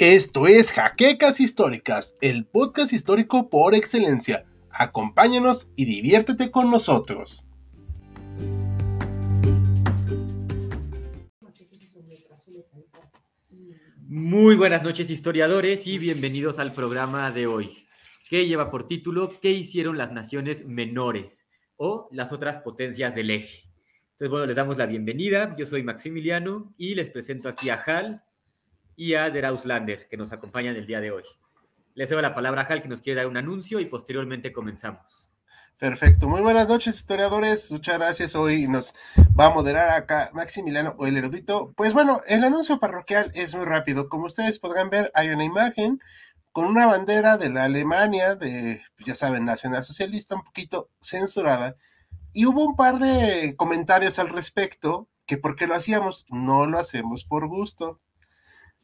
Esto es Jaquecas Históricas, el podcast histórico por excelencia. Acompáñanos y diviértete con nosotros. Muy buenas noches historiadores y bienvenidos al programa de hoy, que lleva por título ¿Qué hicieron las naciones menores o las otras potencias del eje? Entonces, bueno, les damos la bienvenida. Yo soy Maximiliano y les presento aquí a Hal, y a Der Auslander, que nos acompañan el día de hoy. Le cedo la palabra a Hal, que nos quiere dar un anuncio y posteriormente comenzamos. Perfecto, muy buenas noches historiadores, muchas gracias. Hoy nos va a moderar acá Maximiliano o el erudito. Pues bueno, el anuncio parroquial es muy rápido. Como ustedes podrán ver, hay una imagen con una bandera de la Alemania, de, ya saben, nacional socialista, un poquito censurada. Y hubo un par de comentarios al respecto, que por qué lo hacíamos, no lo hacemos por gusto.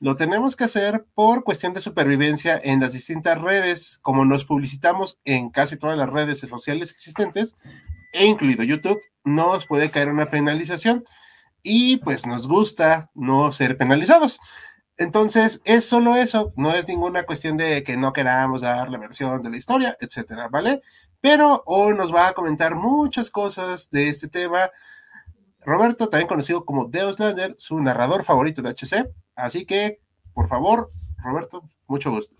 Lo tenemos que hacer por cuestión de supervivencia en las distintas redes, como nos publicitamos en casi todas las redes sociales existentes, e incluido YouTube, nos puede caer una penalización y pues nos gusta no ser penalizados. Entonces, es solo eso, no es ninguna cuestión de que no queramos dar la versión de la historia, etcétera, ¿vale? Pero hoy nos va a comentar muchas cosas de este tema. Roberto, también conocido como Deus Lander, su narrador favorito de HC, Así que, por favor, Roberto, mucho gusto.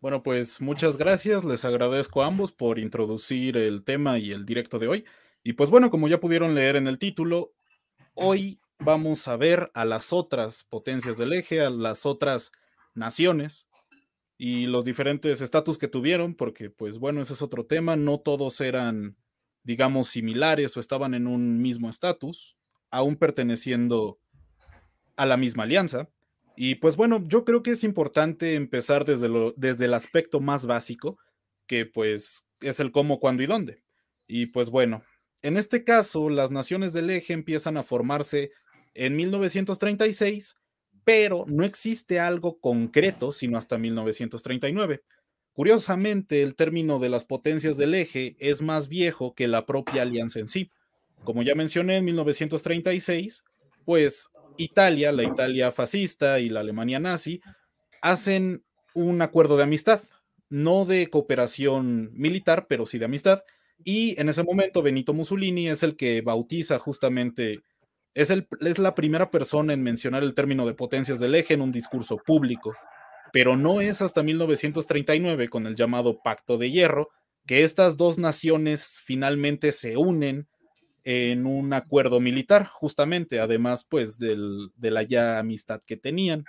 Bueno, pues muchas gracias. Les agradezco a ambos por introducir el tema y el directo de hoy. Y pues bueno, como ya pudieron leer en el título, hoy vamos a ver a las otras potencias del eje, a las otras naciones y los diferentes estatus que tuvieron, porque pues bueno, ese es otro tema. No todos eran, digamos, similares o estaban en un mismo estatus, aún perteneciendo a la misma alianza. Y pues bueno, yo creo que es importante empezar desde, desde el aspecto más básico, que pues es el cómo, cuándo y dónde. Y pues bueno, en este caso, las naciones del eje empiezan a formarse en 1936, pero no existe algo concreto sino hasta 1939. Curiosamente, el término de las potencias del eje es más viejo que la propia alianza en sí. Como ya mencioné, en 1936, pues Italia, la Italia fascista y la Alemania nazi, hacen un acuerdo de amistad, no de cooperación militar, pero sí de amistad. Y en ese momento Benito Mussolini es el que bautiza justamente, es, el, es la primera persona en mencionar el término de potencias del eje en un discurso público. Pero no es hasta 1939, con el llamado Pacto de Hierro, que estas dos naciones finalmente se unen en un acuerdo militar, justamente, además pues del, de la ya amistad que tenían.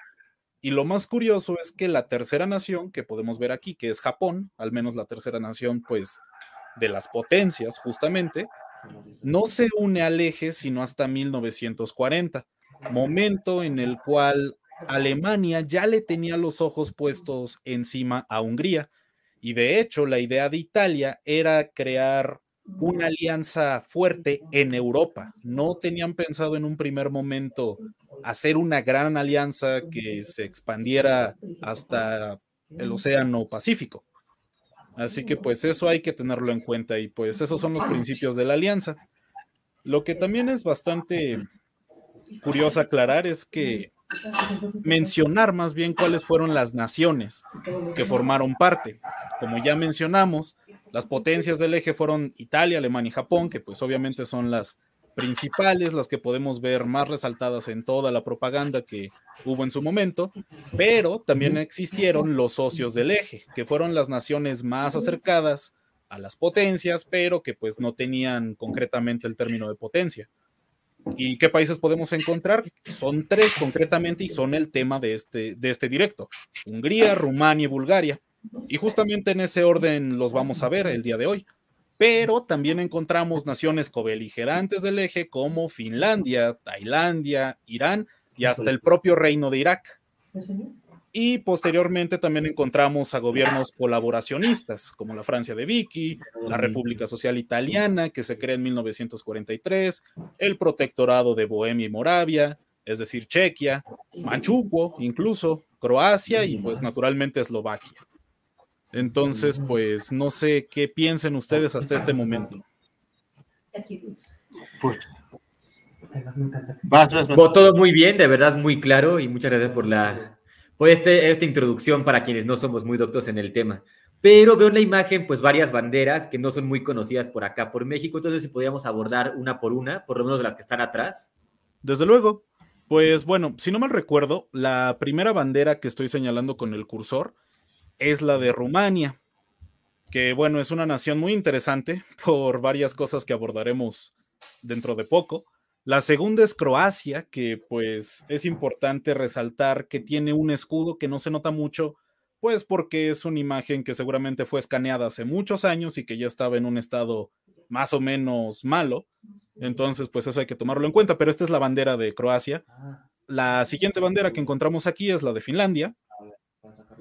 Y lo más curioso es que la tercera nación que podemos ver aquí, que es Japón, al menos la tercera nación pues de las potencias justamente, no se une al eje sino hasta 1940, momento en el cual Alemania ya le tenía los ojos puestos encima a Hungría. Y de hecho la idea de Italia era crear una alianza fuerte en Europa. No tenían pensado en un primer momento hacer una gran alianza que se expandiera hasta el Océano Pacífico. Así que pues eso hay que tenerlo en cuenta y pues esos son los principios de la alianza. Lo que también es bastante curioso aclarar es que mencionar más bien cuáles fueron las naciones que formaron parte. Como ya mencionamos, las potencias del eje fueron Italia, Alemania y Japón, que pues obviamente son las principales, las que podemos ver más resaltadas en toda la propaganda que hubo en su momento, pero también existieron los socios del eje, que fueron las naciones más acercadas a las potencias, pero que pues no tenían concretamente el término de potencia. ¿Y qué países podemos encontrar? Son tres concretamente y son el tema de este, de este directo. Hungría, Rumania y Bulgaria. Y justamente en ese orden los vamos a ver el día de hoy. Pero también encontramos naciones cobeligerantes del eje como Finlandia, Tailandia, Irán y hasta el propio reino de Irak. Y posteriormente también encontramos a gobiernos colaboracionistas, como la Francia de Vichy, la República Social Italiana, que se crea en 1943, el Protectorado de Bohemia y Moravia, es decir, Chequia, Manchukuo, incluso Croacia y pues naturalmente Eslovaquia. Entonces, pues no sé qué piensen ustedes hasta este momento. Pues, todo muy bien, de verdad muy claro y muchas gracias por la, por este, esta introducción para quienes no somos muy doctos en el tema. Pero veo en la imagen pues varias banderas que no son muy conocidas por acá, por México. Entonces, si podríamos abordar una por una, por lo menos de las que están atrás. Desde luego. Pues bueno, si no mal recuerdo, la primera bandera que estoy señalando con el cursor es la de Rumania, que bueno, es una nación muy interesante por varias cosas que abordaremos dentro de poco. La segunda es Croacia, que pues es importante resaltar que tiene un escudo que no se nota mucho, pues porque es una imagen que seguramente fue escaneada hace muchos años y que ya estaba en un estado más o menos malo. Entonces, pues eso hay que tomarlo en cuenta, pero esta es la bandera de Croacia. La siguiente bandera que encontramos aquí es la de Finlandia.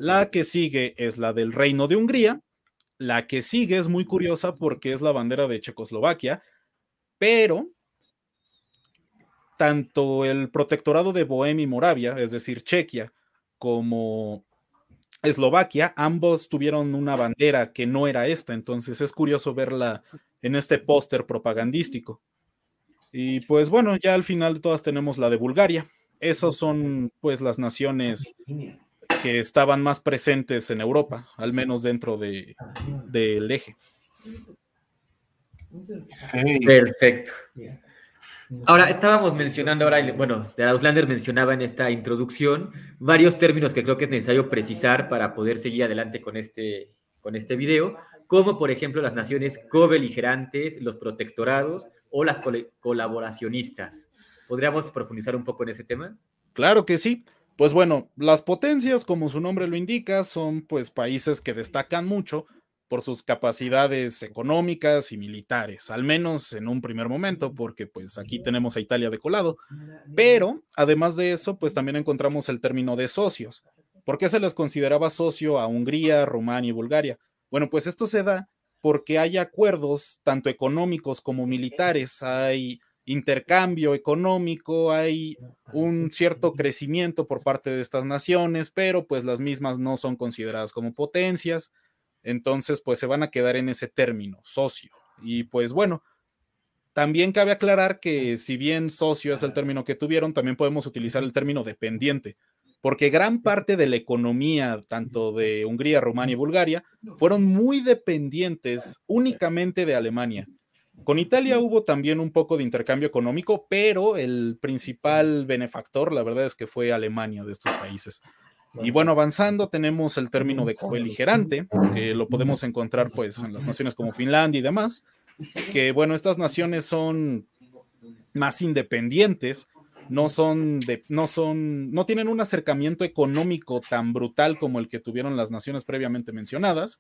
La que sigue es la del Reino de Hungría. La que sigue es muy curiosa porque es la bandera de Checoslovaquia, pero tanto el protectorado de Bohemia y Moravia, es decir, Chequia, como Eslovaquia, ambos tuvieron una bandera que no era esta, entonces es curioso verla en este póster propagandístico. Y pues bueno, ya al final todas tenemos la de Bulgaria. Esas son pues las naciones que estaban más presentes en Europa, al menos dentro del de, eje. Perfecto. Ahora, estábamos mencionando, ahora, bueno, de Auslander mencionaba en esta introducción varios términos que creo que es necesario precisar para poder seguir adelante con este, con este video, como por ejemplo las naciones cobeligerantes, los protectorados o las colaboracionistas. ¿Podríamos profundizar un poco en ese tema? Claro que sí. Pues bueno, las potencias, como su nombre lo indica, son pues países que destacan mucho por sus capacidades económicas y militares, al menos en un primer momento, porque pues aquí tenemos a Italia de colado. Pero además de eso, pues también encontramos el término de socios. ¿Por qué se les consideraba socio a Hungría, Rumania y Bulgaria? Bueno, pues esto se da porque hay acuerdos tanto económicos como militares, hay intercambio económico, hay un cierto crecimiento por parte de estas naciones, pero pues las mismas no son consideradas como potencias. Entonces, pues se van a quedar en ese término, socio. Y pues bueno, también cabe aclarar que si bien socio es el término que tuvieron, también podemos utilizar el término dependiente, porque gran parte de la economía, tanto de Hungría, Rumania y Bulgaria, fueron muy dependientes únicamente de Alemania. Con Italia hubo también un poco de intercambio económico, pero el principal benefactor, la verdad es que fue Alemania de estos países. Y bueno, avanzando, tenemos el término de cobeligerante, que lo podemos encontrar pues en las naciones como Finlandia y demás, que bueno, estas naciones son más independientes, no son de, no son, no tienen un acercamiento económico tan brutal como el que tuvieron las naciones previamente mencionadas.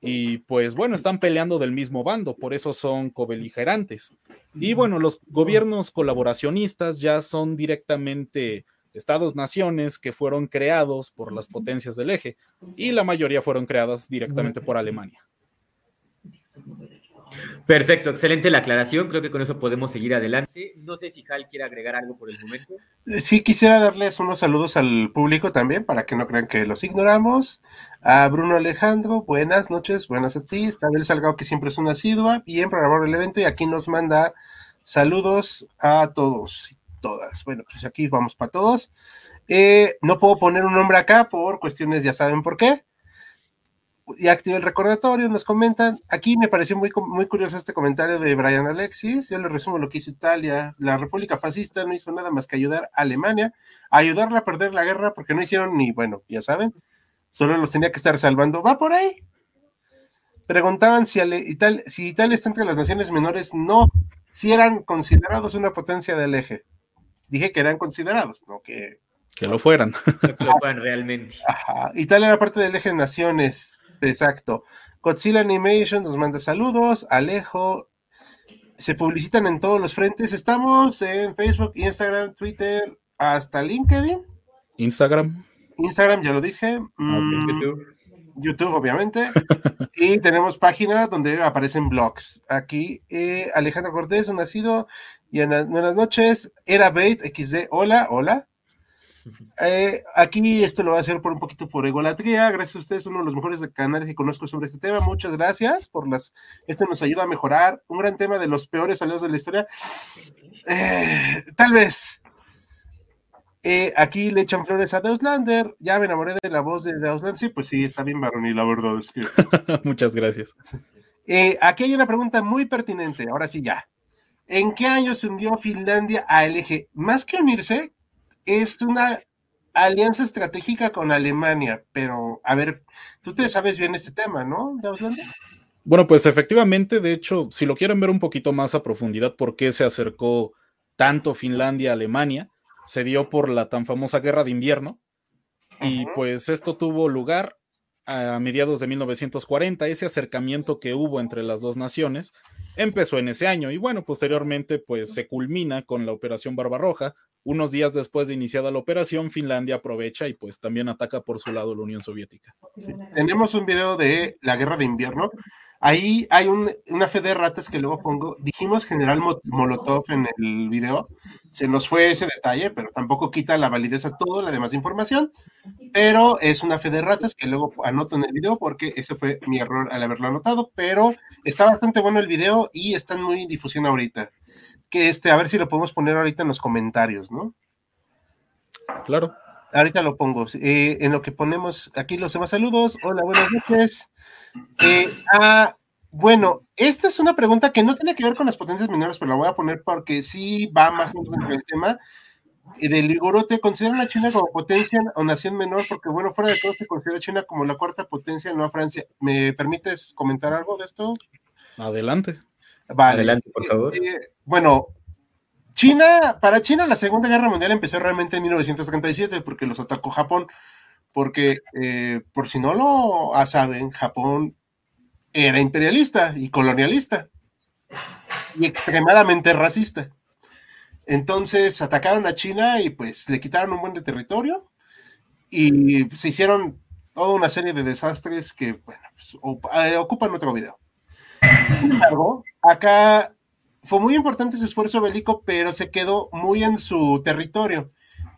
Y pues bueno, están peleando del mismo bando, por eso son cobeligerantes. Y bueno, los gobiernos colaboracionistas ya son directamente estados-naciones que fueron creados por las potencias del eje y la mayoría fueron creadas directamente por Alemania. Perfecto, excelente la aclaración. Creo que con eso podemos seguir adelante. No sé si Hal quiere agregar algo por el momento. Sí, quisiera darles unos saludos al público también para que no crean que los ignoramos. A Bruno Alejandro, buenas noches, buenas a ti. Isabel Salgado, que siempre es una asidua, bien programado el evento y aquí nos manda saludos a todos todas. Bueno, pues aquí vamos para todos. Eh, no puedo poner un nombre acá por cuestiones, ya saben por qué. Ya activé el recordatorio, nos comentan. Aquí me pareció muy, muy curioso este comentario de Brian Alexis. Yo le resumo lo que hizo Italia. La República Fascista no hizo nada más que ayudar a Alemania, a ayudarla a perder la guerra porque no hicieron ni, bueno, ya saben, solo los tenía que estar salvando. Va por ahí. Preguntaban si, Italia, si Italia está entre las naciones menores, no, si eran considerados una potencia del eje dije que eran considerados, no que... Que lo fueran. Que lo fueran realmente. Ajá. Italia era parte del eje de naciones, exacto. Godzilla Animation nos manda saludos, Alejo, se publicitan en todos los frentes, estamos en Facebook, Instagram, Twitter, hasta LinkedIn. Instagram. Instagram, ya lo dije. Mm, YouTube. YouTube, obviamente. y tenemos páginas donde aparecen blogs. Aquí, eh, Alejandro Cortés, un nacido. Y buenas noches. Era Bait XD. Hola, hola. Eh, aquí esto lo voy a hacer por un poquito por egolatría. Gracias a ustedes, uno de los mejores canales que conozco sobre este tema. Muchas gracias por las. Esto nos ayuda a mejorar. Un gran tema de los peores aliados de la historia. Eh, tal vez Eh, aquí le echan flores a Deuslander. Ya me enamoré de la voz de Deuslander. Sí, pues sí, está bien varonil, la verdad es que. Muchas gracias. Aquí hay una pregunta muy pertinente. Ahora sí, ya. ¿En qué año se hundió Finlandia al eje? Más que unirse, es una alianza estratégica con Alemania. Pero, a ver, tú te sabes bien este tema, ¿no? Bueno, pues efectivamente, de hecho, si lo quieren ver un poquito más a profundidad, ¿por qué se acercó tanto Finlandia a Alemania? Se dio por la tan famosa guerra de invierno. Y pues esto tuvo lugar a mediados de 1940, ese acercamiento que hubo entre las dos naciones empezó en ese año y bueno, posteriormente pues se culmina con la Operación Barbarroja. Unos días después de iniciada la operación, Finlandia aprovecha y pues también ataca por su lado la Unión Soviética. Tenemos un video de la guerra de invierno Ahí hay una fe de ratas que luego pongo. Dijimos General Molotov en el video. Se nos fue ese detalle, pero tampoco quita la validez a toda la demás información. Pero es una fe de ratas que luego anoto en el video porque ese fue mi error al haberlo anotado. Pero está bastante bueno el video y está en muy difusión ahorita. Que este, a ver si lo podemos poner ahorita en los comentarios, ¿no? Claro. Ahorita lo pongo. Eh, en lo que ponemos aquí los demás saludos. Hola, buenas noches. Eh, ah, bueno, esta es una pregunta que no tiene que ver con las potencias menores, pero la voy a poner porque sí va más o menos en el tema. Del Ligorote, ¿consideran a China como potencia o nación menor? Porque, bueno, fuera de todo se considera a China como la cuarta potencia, no a Francia. ¿Me permites comentar algo de esto? Adelante. Vale. Adelante, por favor. Eh, bueno, China, para China la Segunda Guerra Mundial empezó realmente en 1937 porque los atacó Japón porque eh, por si no lo saben, Japón era imperialista y colonialista y extremadamente racista. Entonces atacaron a China y pues le quitaron un buen de territorio y se hicieron toda una serie de desastres que, bueno, pues, eh, ocupan otro video. Sin embargo, acá fue muy importante su esfuerzo bélico, pero se quedó muy en su territorio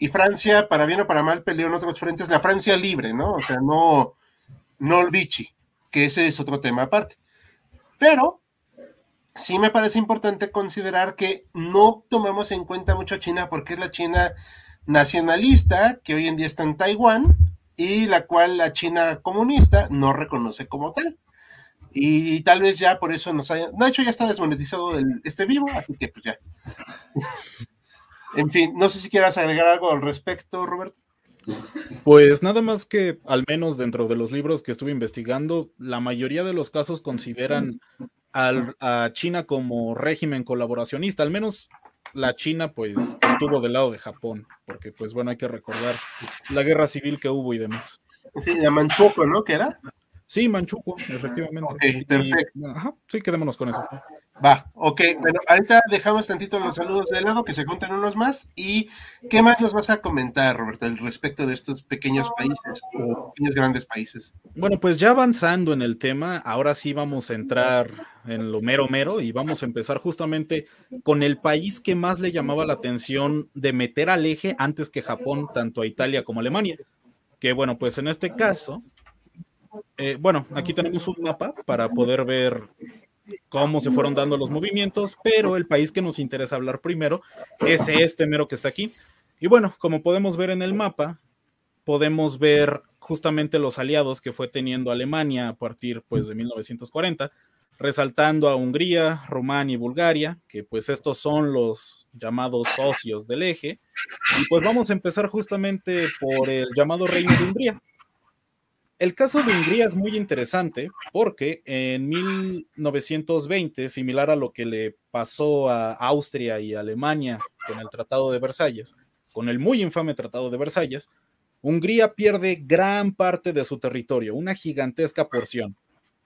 y Francia, para bien o para mal, peleó en otros frentes, la Francia libre, ¿no? O sea, no, no el Vichy, que ese es otro tema aparte. Pero sí me parece importante considerar que no tomamos en cuenta mucho a China porque es la China nacionalista que hoy en día está en Taiwán y la cual la China comunista no reconoce como tal. Y tal vez ya por eso nos haya... De hecho, ya está desmonetizado el, este vivo, así que pues ya. En fin, no sé si quieras agregar algo al respecto, Roberto. Pues nada más que, al menos dentro de los libros que estuve investigando, la mayoría de los casos consideran a China como régimen colaboracionista, al menos la China pues estuvo del lado de Japón, porque pues bueno, hay que recordar la guerra civil que hubo y demás. Sí, la Manchukuo, ¿no? ¿Qué era? Sí, Manchukuo, efectivamente. Ok, perfecto. ajá, sí, quedémonos con eso. Va, ok, bueno, ahorita dejamos tantito los saludos de lado, que se cuenten unos más. ¿Y qué más nos vas a comentar, Roberto, al respecto de estos pequeños países o pequeños grandes países? Bueno, pues ya avanzando en el tema, ahora sí vamos a entrar en lo mero mero y vamos a empezar justamente con el país que más le llamaba la atención de meter al eje antes que Japón, tanto a Italia como a Alemania. Que bueno, pues en este caso, eh, bueno, aquí tenemos un mapa para poder ver cómo se fueron dando los movimientos, pero el país que nos interesa hablar primero es este mero que está aquí. Y bueno, como podemos ver en el mapa, podemos ver justamente los aliados que fue teniendo Alemania a partir pues de 1940, resaltando a Hungría, Rumania y Bulgaria, que pues estos son los llamados socios del eje. Y pues vamos a empezar justamente por el llamado Reino de Hungría el caso de Hungría es muy interesante porque en 1920, similar a lo que le pasó a Austria y Alemania con el Tratado de Versalles, con el muy infame Tratado de Versalles, Hungría pierde gran parte de su territorio, una gigantesca porción.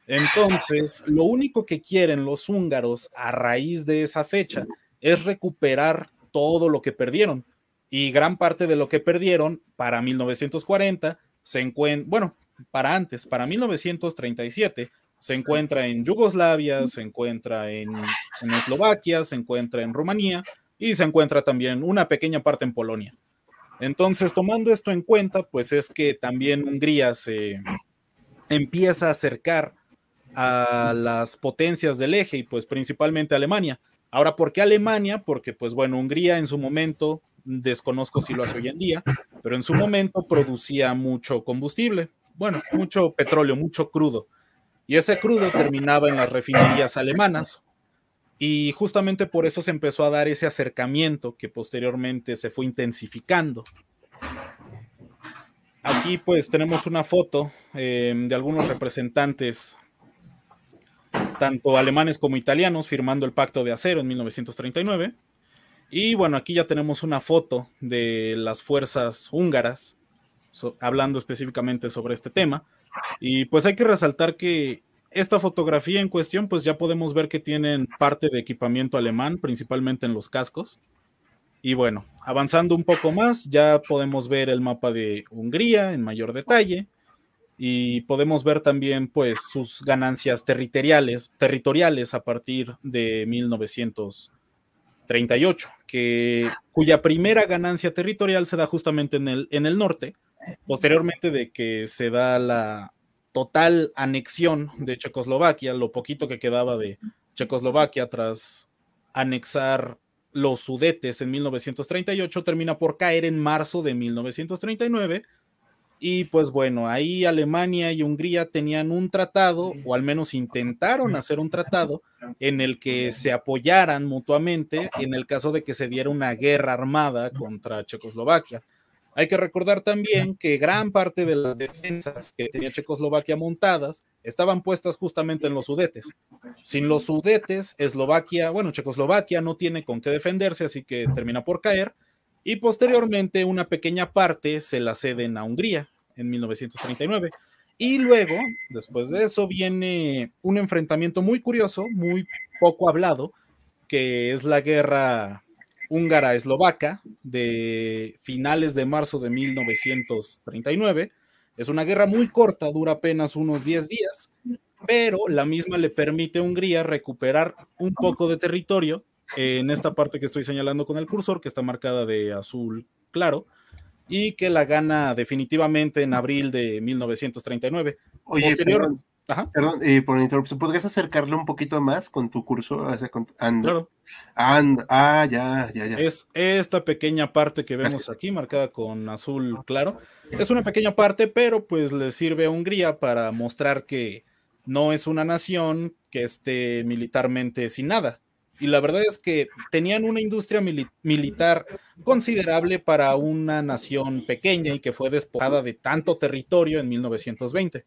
Entonces, lo único que quieren los húngaros a raíz de esa fecha es recuperar todo lo que perdieron. Y gran parte de lo que perdieron para 1940 se encuentra, bueno, para antes, para 1937, se encuentra en Yugoslavia, se encuentra en, Eslovaquia, se encuentra en Rumanía y se encuentra también una pequeña parte en Polonia. Entonces, tomando esto en cuenta, pues es que también Hungría se empieza a acercar a las potencias del eje y pues principalmente Alemania. Ahora, ¿por qué Alemania? Porque, pues bueno, Hungría en su momento, desconozco si lo hace hoy en día, pero en su momento producía mucho combustible, bueno, mucho petróleo, mucho crudo. Y ese crudo terminaba en las refinerías alemanas. Y justamente por eso se empezó a dar ese acercamiento que posteriormente se fue intensificando. Aquí pues tenemos una foto eh, de algunos representantes, tanto alemanes como italianos, firmando el pacto de acero en 1939. Y bueno, aquí ya tenemos una foto de las fuerzas húngaras, hablando específicamente sobre este tema. Y pues hay que resaltar que esta fotografía en cuestión, pues ya podemos ver que tienen parte de equipamiento alemán, principalmente en los cascos. Y bueno, avanzando un poco más, ya podemos ver el mapa de Hungría en mayor detalle y podemos ver también pues sus ganancias territoriales, territoriales a partir de 1938, que, cuya primera ganancia territorial se da justamente en el, en el norte, posteriormente de que se da la total anexión de Checoslovaquia, lo poquito que quedaba de Checoslovaquia tras anexar los Sudetes en 1938, termina por caer en marzo de 1939. Y pues bueno, ahí Alemania y Hungría tenían un tratado, o al menos intentaron hacer un tratado, en el que se apoyaran mutuamente en el caso de que se diera una guerra armada contra Checoslovaquia. Hay que recordar también que gran parte de las defensas que tenía Checoslovaquia montadas estaban puestas justamente en los Sudetes. Sin los Sudetes, Eslovaquia, bueno, Checoslovaquia no tiene con qué defenderse, así que termina por caer. Y posteriormente una pequeña parte se la ceden a Hungría en 1939. Y luego, después de eso, viene un enfrentamiento muy curioso, muy poco hablado, que es la guerra húngara-eslovaca de finales de marzo de 1939. Es una guerra muy corta, dura apenas unos 10 días, pero la misma le permite a Hungría recuperar un poco de territorio en esta parte que estoy señalando con el cursor, que está marcada de azul claro, y que la gana definitivamente en abril de 1939. Oye, Posterior, Perdón, eh, por interrupción, ¿podrías acercarle un poquito más con tu curso? claro. ah, ya, ya, ya. Es esta pequeña parte que vemos aquí, marcada con azul claro. Es una pequeña parte, pero pues le sirve a Hungría para mostrar que no es una nación que esté militarmente sin nada. Y la verdad es que tenían una industria militar considerable para una nación pequeña y que fue despojada de tanto territorio en 1920.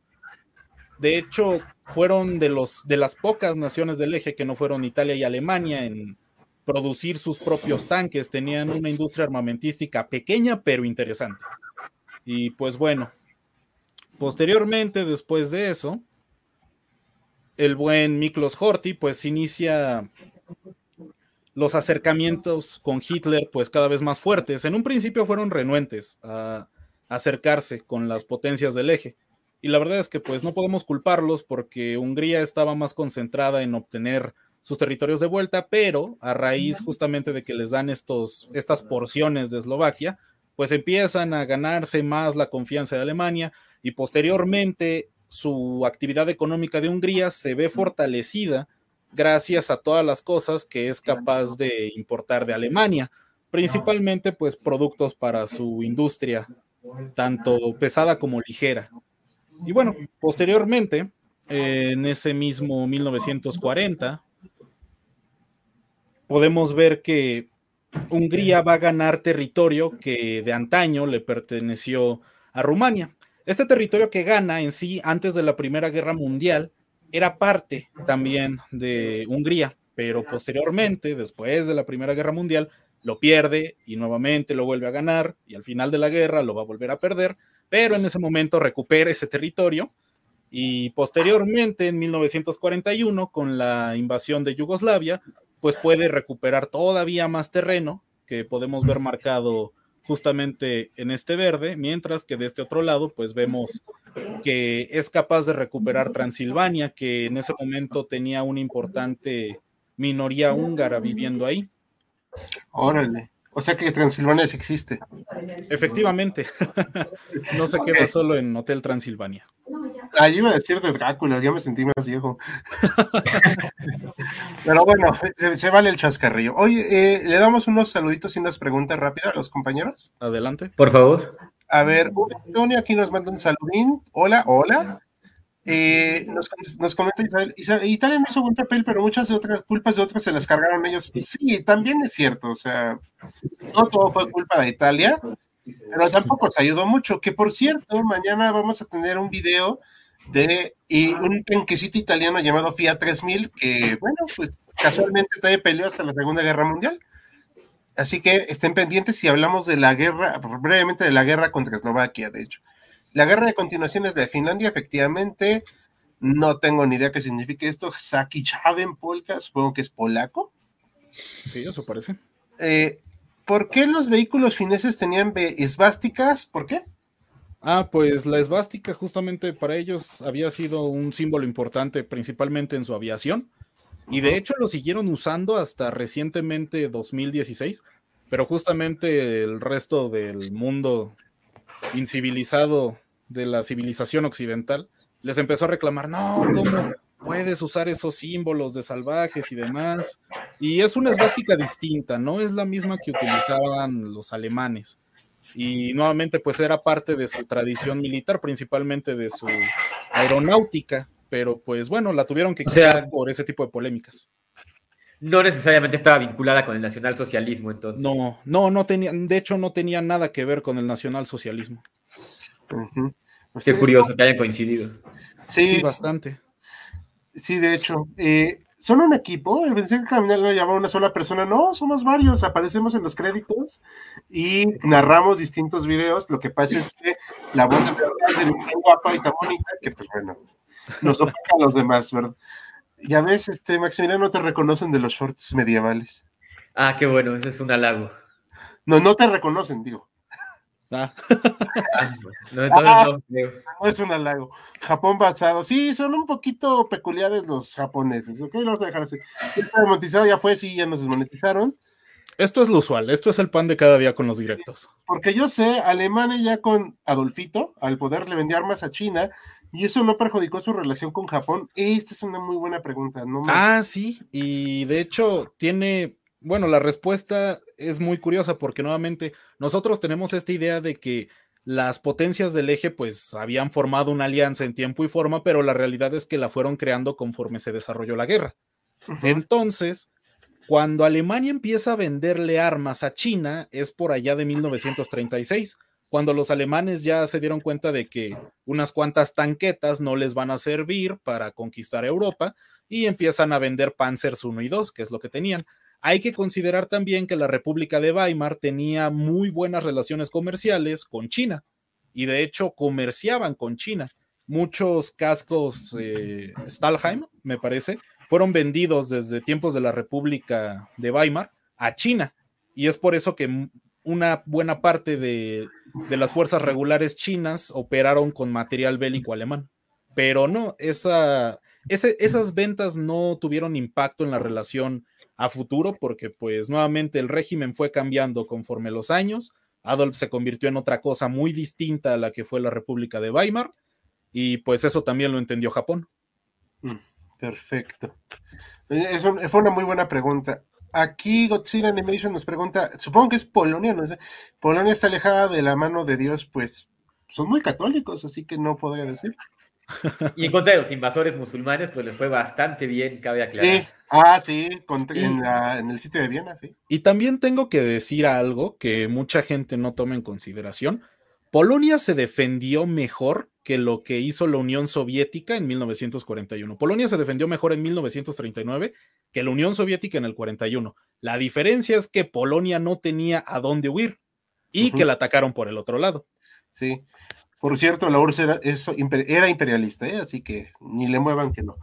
De hecho, fueron de, los, de las pocas naciones del eje que no fueron Italia y Alemania en producir sus propios tanques. Tenían una industria armamentística pequeña pero interesante. Y pues bueno, posteriormente, después de eso, el buen Miklos Horthy pues inicia los acercamientos con Hitler pues cada vez más fuertes. En un principio fueron renuentes a acercarse con las potencias del eje y la verdad es que pues no podemos culparlos porque Hungría estaba más concentrada en obtener sus territorios de vuelta, pero a raíz justamente de que les dan estos, estas porciones de Eslovaquia, pues empiezan a ganarse más la confianza de Alemania y posteriormente su actividad económica de Hungría se ve fortalecida gracias a todas las cosas que es capaz de importar de Alemania, principalmente pues productos para su industria, tanto pesada como ligera. Y bueno, posteriormente, en ese mismo 1940, podemos ver que Hungría va a ganar territorio que de antaño le perteneció a Rumania. Este territorio que gana en sí antes de la Primera Guerra Mundial era parte también de Hungría, pero posteriormente, después de la Primera Guerra Mundial, lo pierde y nuevamente lo vuelve a ganar y al final de la guerra lo va a volver a perder pero en ese momento recupera ese territorio y posteriormente, en 1941, con la invasión de Yugoslavia, pues puede recuperar todavía más terreno que podemos ver marcado justamente en este verde, mientras que de este otro lado, pues vemos que es capaz de recuperar Transilvania, que en ese momento tenía una importante minoría húngara viviendo ahí. Órale. O sea que Transilvania sí existe. Efectivamente. no se queda solo en Hotel Transilvania. Ah, iba a decir de Drácula, ya me sentí más viejo. Pero bueno, se, vale el chascarrillo. Oye, eh, le damos unos saluditos y unas preguntas rápidas a los compañeros. Adelante. Por favor. A ver, Antonio aquí nos manda un saludín. Hola, hola. Eh, nos, comenta Isabel, Italia no hizo buen papel, pero muchas de otras culpas de otras se las cargaron ellos. Sí, también es cierto, o sea, no todo fue culpa de Italia, pero tampoco se ayudó mucho. Que por cierto, mañana vamos a tener un video de y un tanquecito italiano llamado Fiat 3000, que bueno, pues casualmente todavía peleó hasta la Segunda Guerra Mundial. Así que estén pendientes si hablamos de la guerra, brevemente de la guerra contra Eslovaquia, de hecho. La guerra de continuación es de Finlandia, efectivamente. No tengo ni idea qué significa esto. Saki Chaven Polka, supongo que es polaco. Sí, eso parece. Eh, ¿Por qué los vehículos fineses tenían esvásticas? ¿Por qué? Ah, pues la esvástica justamente para ellos había sido un símbolo importante, principalmente en su aviación. Y de hecho lo siguieron usando hasta recientemente 2016, pero justamente el resto del mundo incivilizado de la civilización occidental, les empezó a reclamar, no, ¿cómo puedes usar esos símbolos de salvajes y demás? Y es una esvástica distinta, no es la misma que utilizaban los alemanes. Y nuevamente, pues era parte de su tradición militar, principalmente de su aeronáutica, pero pues bueno, la tuvieron que quitar por ese tipo de polémicas no necesariamente estaba vinculada con el nacionalsocialismo, entonces. No, no, no tenía, de hecho no tenía nada que ver con el nacionalsocialismo. Pues Qué curioso que hayan coincidido. Sí, bastante. Sí, de hecho. Eh, ¿Son un equipo? Pensé que Caminar lo llamaba una sola persona. No, somos varios. Aparecemos en los créditos y narramos distintos videos. Lo que pasa es que la voz de verdad es tan guapa y tan bonita que, pues bueno, nos opaca a los demás, ¿verdad? Ya ves, este, Maximiliano, no te reconocen de los shorts medievales. Ah, qué bueno, ese es un halago. No, no te reconocen, digo. Ah. no, entonces ah, no, no, es un halago. Japón basado. Sí, son un poquito peculiares los japoneses. Ok, lo vamos a dejar así. Ya fue, sí, ya nos desmonetizaron. Esto es lo usual, esto es el pan de cada día con los directos. Porque yo sé, Alemania ya con Adolfito, al poder le vender armas a China, y eso no perjudicó su relación con Japón. Esta es una muy buena pregunta. ¿no? Ah, sí, y de hecho tiene, bueno, la respuesta es muy curiosa porque nuevamente nosotros tenemos esta idea de que las potencias del eje pues habían formado una alianza en tiempo y forma, pero la realidad es que la fueron creando conforme se desarrolló la guerra. Entonces, cuando Alemania empieza a venderle armas a China es por allá de 1936 cuando los alemanes ya se dieron cuenta de que unas cuantas tanquetas no les van a servir para conquistar Europa y empiezan a vender Panzers 1 y 2, que es lo que tenían. Hay que considerar también que la República de Weimar tenía muy buenas relaciones comerciales con China y de hecho comerciaban con China. Muchos cascos eh, Stahlheim, me parece, fueron vendidos desde tiempos de la República de Weimar a China y es por eso que una buena parte de, las fuerzas regulares chinas operaron con material bélico alemán. Pero no, esa, esas ventas no tuvieron impacto en la relación a futuro porque pues nuevamente el régimen fue cambiando conforme los años. Adolf se convirtió en otra cosa muy distinta a la que fue la República de Weimar y pues eso también lo entendió Japón. Mm, perfecto. Eso fue una muy buena pregunta. Aquí Godzilla Animation nos pregunta, supongo que es Polonia, no sé. Polonia está alejada de la mano de Dios, pues son muy católicos, así que no podría decir. Y en contra de los invasores musulmanes, pues les fue bastante bien, cabe aclarar. Sí, ah, sí, en, en, el sitio de Viena, sí. Y también tengo que decir algo que mucha gente no toma en consideración. Polonia se defendió mejor que lo que hizo la Unión Soviética en 1941. Polonia se defendió mejor en 1939 que la Unión Soviética en el 41. La diferencia es que Polonia no tenía a dónde huir y que la atacaron por el otro lado. Sí. Por cierto, la URSS era, era imperialista, ¿eh? así que ni le muevan que no.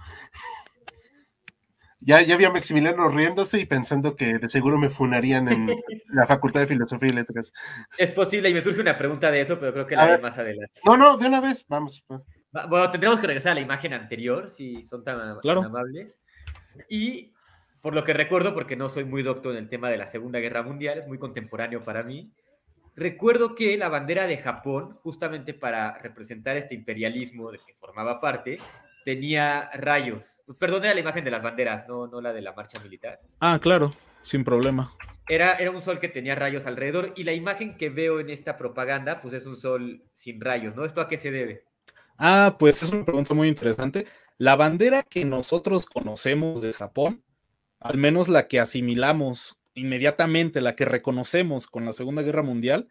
Ya, ya vi a Maximiliano riéndose y pensando que de seguro me funarían en la Facultad de Filosofía y Letras. Es posible, y me surge una pregunta de eso, pero creo que la haré más adelante. No, no, de una vez, vamos. Bueno, tendremos que regresar a la imagen anterior, si son tan, amables. Y por lo que recuerdo, porque no soy muy docto en el tema de la Segunda Guerra Mundial, es muy contemporáneo para mí. recuerdo que la bandera de Japón, justamente para representar este imperialismo del que formaba parte, tenía rayos. Perdón, era la imagen de las banderas, no, no la de la marcha militar. Ah, claro, sin problema. Era, era un sol que tenía rayos alrededor y la imagen que veo en esta propaganda, pues es un sol sin rayos, ¿no? ¿Esto a qué se debe? Ah, pues es una pregunta muy interesante. La bandera que nosotros conocemos de Japón, al menos la que asimilamos inmediatamente, la que reconocemos con la Segunda Guerra Mundial,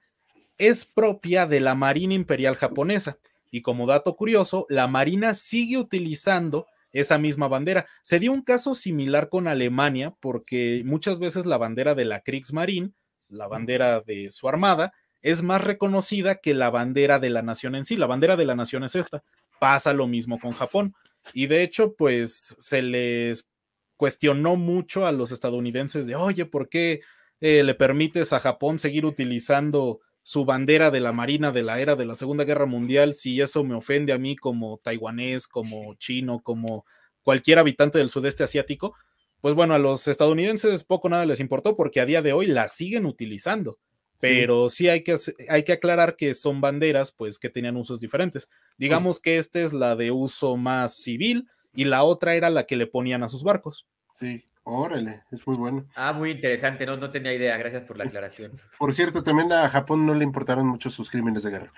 es propia de la Marina Imperial japonesa. Y como dato curioso, la Marina sigue utilizando esa misma bandera. Se dio un caso similar con Alemania, porque muchas veces la bandera de la Kriegsmarine, la bandera de su armada, es más reconocida que la bandera de la nación en sí. La bandera de la nación es esta. Pasa lo mismo con Japón. Y de hecho, pues se les cuestionó mucho a los estadounidenses de, oye, ¿por qué eh, le permites a Japón seguir utilizando su bandera de la Marina de la era de la Segunda Guerra Mundial, si eso me ofende a mí como taiwanés, como chino, como cualquier habitante del sudeste asiático, pues bueno, a los estadounidenses poco nada les importó porque a día de hoy la siguen utilizando. Pero sí, hay, que, hay que aclarar que son banderas, pues, que tenían usos diferentes. Digamos que esta es la de uso más civil y la otra era la que le ponían a sus barcos. Sí. Órale, es muy bueno. Ah, muy interesante, no, no tenía idea, gracias por la aclaración. Por cierto, también a Japón no le importaron mucho sus crímenes de guerra.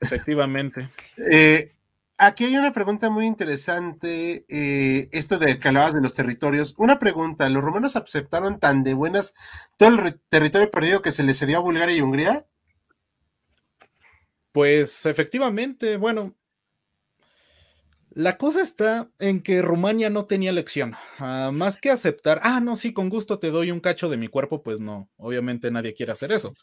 Efectivamente. Eh, aquí hay una pregunta muy interesante, eh, esto de que hablabas de los territorios. Una pregunta, ¿los romanos aceptaron tan de buenas todo el territorio perdido que se les cedió a Bulgaria y Hungría? Pues efectivamente, bueno, la cosa está en que Rumania no tenía elección. Ah, más que aceptar, ah, no, sí, con gusto te doy un cacho de mi cuerpo, pues no, obviamente nadie quiere hacer eso.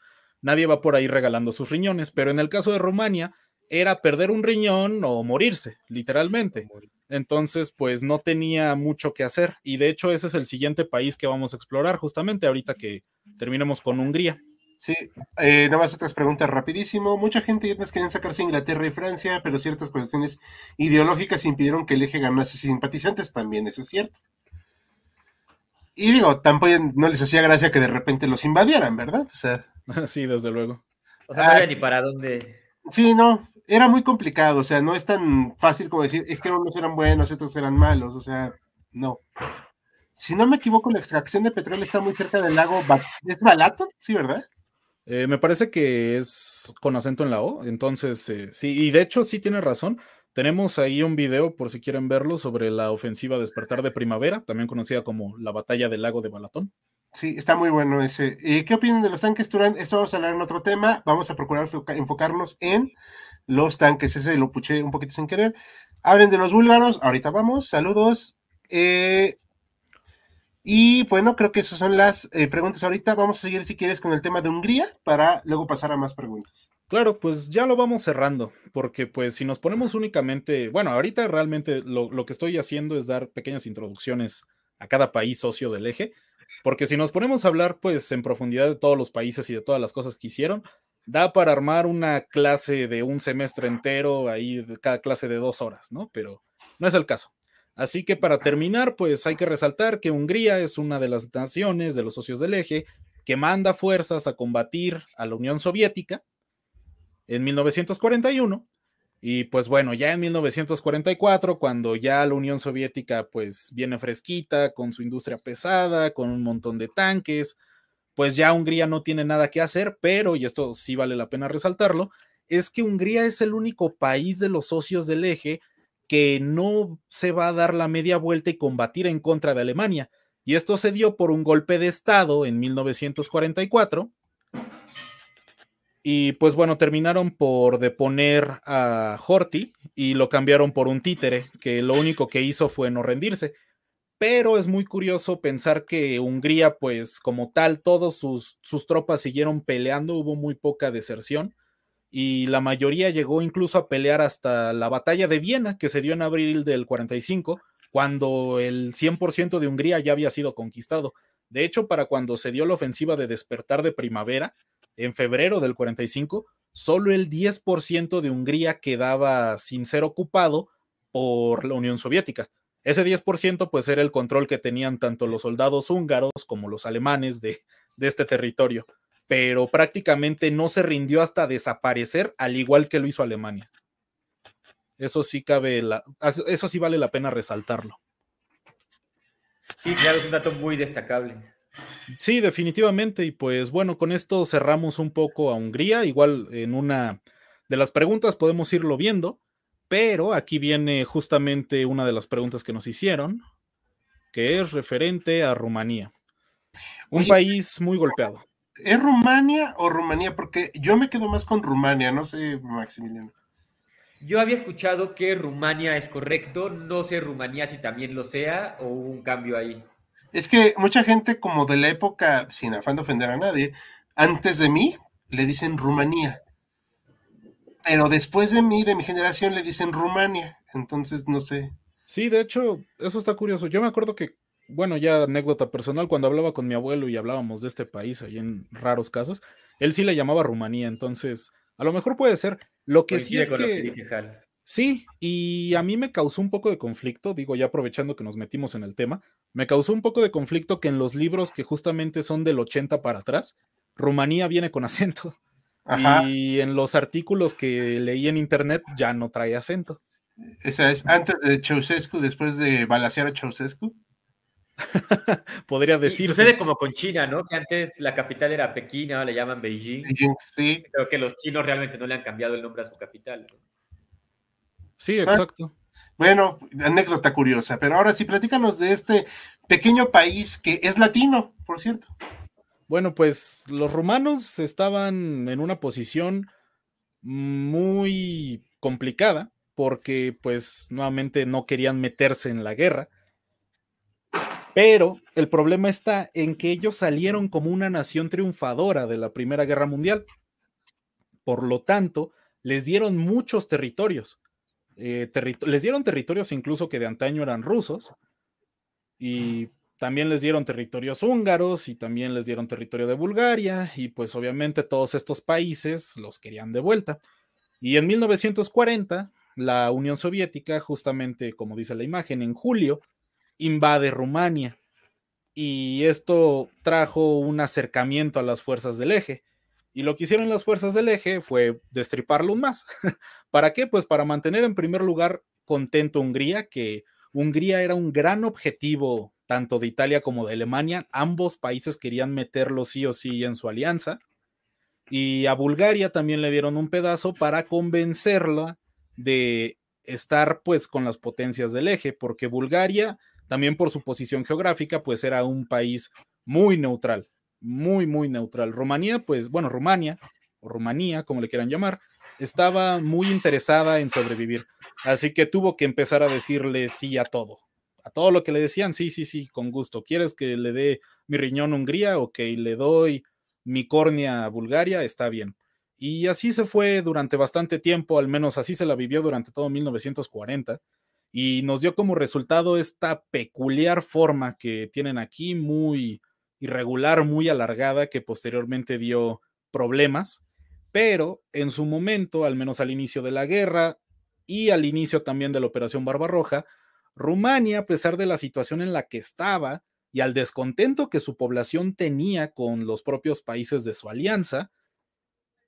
Nadie va por ahí regalando sus riñones, pero en el caso de Rumania era perder un riñón o morirse, literalmente. Entonces, pues no tenía mucho que hacer. Y de hecho, ese es el siguiente país que vamos a explorar justamente ahorita que terminemos con Hungría. Sí, eh, nada más otras preguntas rapidísimo. Mucha gente ya quieren sacarse Inglaterra y Francia, pero ciertas cuestiones ideológicas impidieron que el eje ganase simpatizantes, también eso es cierto. Y digo, tampoco no les hacía gracia que de repente los invadieran, ¿verdad? O sea, sí, desde luego. O sea, no había ni para dónde. Sí, no, era muy complicado, o sea, no es tan fácil como decir, es que unos eran buenos, otros eran malos, o sea, no. Si no me equivoco, la extracción de petróleo está muy cerca del lago, ¿es Balaton? Sí, ¿verdad? Eh, me parece que es con acento en la O, entonces eh, sí, y de hecho sí tiene razón. Tenemos ahí un video, por si quieren verlo, sobre la ofensiva Despertar de Primavera, también conocida como la batalla del lago de Balatón. Sí, está muy bueno ese. Eh, ¿Qué opinan de los tanques, Turán? Esto vamos a hablar en otro tema. Vamos a procurar enfocarnos en los tanques. Ese lo puché un poquito sin querer. Hablen de los búlgaros. Ahorita vamos. Saludos. Eh, y bueno, creo que esas son las eh, preguntas ahorita. Vamos a seguir, si quieres, con el tema de Hungría para luego pasar a más preguntas. Claro, pues ya lo vamos cerrando, porque pues si nos ponemos únicamente, bueno, ahorita realmente lo, lo, que estoy haciendo es dar pequeñas introducciones a cada país socio del eje, porque si nos ponemos a hablar pues en profundidad de todos los países y de todas las cosas que hicieron, da para armar una clase de un semestre entero, ahí cada clase de dos horas, ¿no? Pero no es el caso. Así que para terminar, pues hay que resaltar que Hungría es una de las naciones de los socios del eje que manda fuerzas a combatir a la Unión Soviética en 1941. Y pues bueno, ya en 1944, cuando ya la Unión Soviética pues viene fresquita, con su industria pesada, con un montón de tanques, pues ya Hungría no tiene nada que hacer, pero, y esto sí vale la pena resaltarlo, es que Hungría es el único país de los socios del eje que no se va a dar la media vuelta y combatir en contra de Alemania. Y esto se dio por un golpe de Estado en 1944. Y pues bueno, terminaron por deponer a Horthy y lo cambiaron por un títere, que lo único que hizo fue no rendirse. Pero es muy curioso pensar que Hungría, pues como tal, todas sus, sus tropas siguieron peleando, hubo muy poca deserción y la mayoría llegó incluso a pelear hasta la batalla de Viena, que se dio en abril del 45, cuando el 100% de Hungría ya había sido conquistado. De hecho, para cuando se dio la ofensiva de despertar de primavera, en febrero del 45, solo el 10% de Hungría quedaba sin ser ocupado por la Unión Soviética. Ese 10% pues era el control que tenían tanto los soldados húngaros como los alemanes de, de este territorio pero prácticamente no se rindió hasta desaparecer, al igual que lo hizo Alemania. Eso sí cabe, la, eso sí vale la pena resaltarlo. Sí, claro, es un dato muy destacable. Sí, definitivamente. Y pues bueno, con esto cerramos un poco a Hungría. Igual en una de las preguntas podemos irlo viendo, pero aquí viene justamente una de las preguntas que nos hicieron, que es referente a Rumanía. Un país muy golpeado. ¿Es Rumania o Rumanía? Porque yo me quedo más con Rumania, no sé, Maximiliano. Yo había escuchado que Rumania es correcto, no sé Rumanía si también lo sea o hubo un cambio ahí. Es que mucha gente como de la época, sin afán de ofender a nadie, antes de mí le dicen Rumanía. Pero después de mí, de mi generación, le dicen Rumania. Entonces, no sé. Sí, de hecho, eso está curioso. Yo me acuerdo que, bueno, ya anécdota personal, cuando hablaba con mi abuelo y hablábamos de este país, ahí en raros casos, él sí le llamaba Rumanía. Entonces, a lo mejor puede ser. Lo que sí es que... sí, y a mí me causó un poco de conflicto, digo ya aprovechando que nos metimos en el tema, me causó un poco de conflicto que en los libros que justamente son del 80 para atrás, Rumanía viene con acento. Y en los artículos que leí en internet ya no trae acento. Esa es antes de Ceausescu, después de balasear a Ceausescu. Podría decir. Sucede como con China, ¿no? Que antes la capital era Pekín, ahora le llaman Beijing. sí. Creo que los chinos realmente no le han cambiado el nombre a su capital. Sí, ah, exacto. Bueno, anécdota curiosa, pero ahora sí, platícanos de este pequeño país que es latino, por cierto. Bueno, pues los rumanos estaban en una posición muy complicada porque pues nuevamente no querían meterse en la guerra pero el problema está en que ellos salieron como una nación triunfadora de la Primera Guerra Mundial. Por lo tanto, les dieron muchos territorios. Eh, les dieron territorios incluso que de antaño eran rusos. Y también les dieron territorios húngaros y también les dieron territorio de Bulgaria. Y pues obviamente todos estos países los querían de vuelta. Y en 1940, la Unión Soviética, justamente como dice la imagen, en julio, invade Rumania y esto trajo un acercamiento a las fuerzas del eje. Y lo que hicieron las fuerzas del eje fue destriparlo más. ¿Para qué? Pues para mantener en primer lugar contento Hungría, que Hungría era un gran objetivo tanto de Italia como de Alemania. Ambos países querían meterlo sí o sí en su alianza. Y a Bulgaria también le dieron un pedazo para convencerla de estar pues con las potencias del eje, porque Bulgaria también por su posición geográfica, pues era un país muy neutral, muy, muy neutral. Rumanía, pues bueno, Rumania, o Rumanía, como le quieran llamar, estaba muy interesada en sobrevivir. Así que tuvo que empezar a decirle sí a todo. A todo lo que le decían, sí, sí, sí, con gusto. ¿Quieres que le dé mi riñón a Hungría? Ok, le doy mi córnea a Bulgaria, está bien. Y así se fue durante bastante tiempo, al menos así se la vivió durante todo 1940 y nos dio como resultado esta peculiar forma que tienen aquí, muy irregular, muy alargada, que posteriormente dio problemas, pero en su momento, al menos al inicio de la guerra y al inicio también de la Operación Barbarroja, Rumania, a pesar de la situación en la que estaba y al descontento que su población tenía con los propios países de su alianza,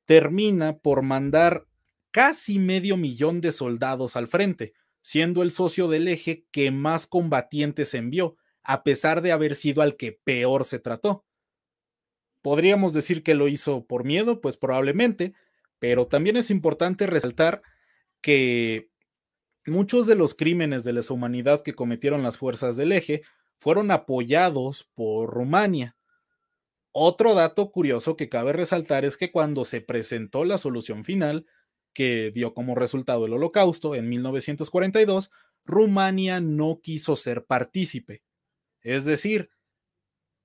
termina por mandar casi medio millón de soldados al frente, siendo el socio del eje que más combatientes envió, a pesar de haber sido al que peor se trató. ¿Podríamos decir que lo hizo por miedo? Pues probablemente, pero también es importante resaltar que muchos de los crímenes de lesa humanidad que cometieron las fuerzas del eje fueron apoyados por Rumania. Otro dato curioso que cabe resaltar es que cuando se presentó la solución final, que dio como resultado el holocausto en 1942, Rumania no quiso ser partícipe. Es decir,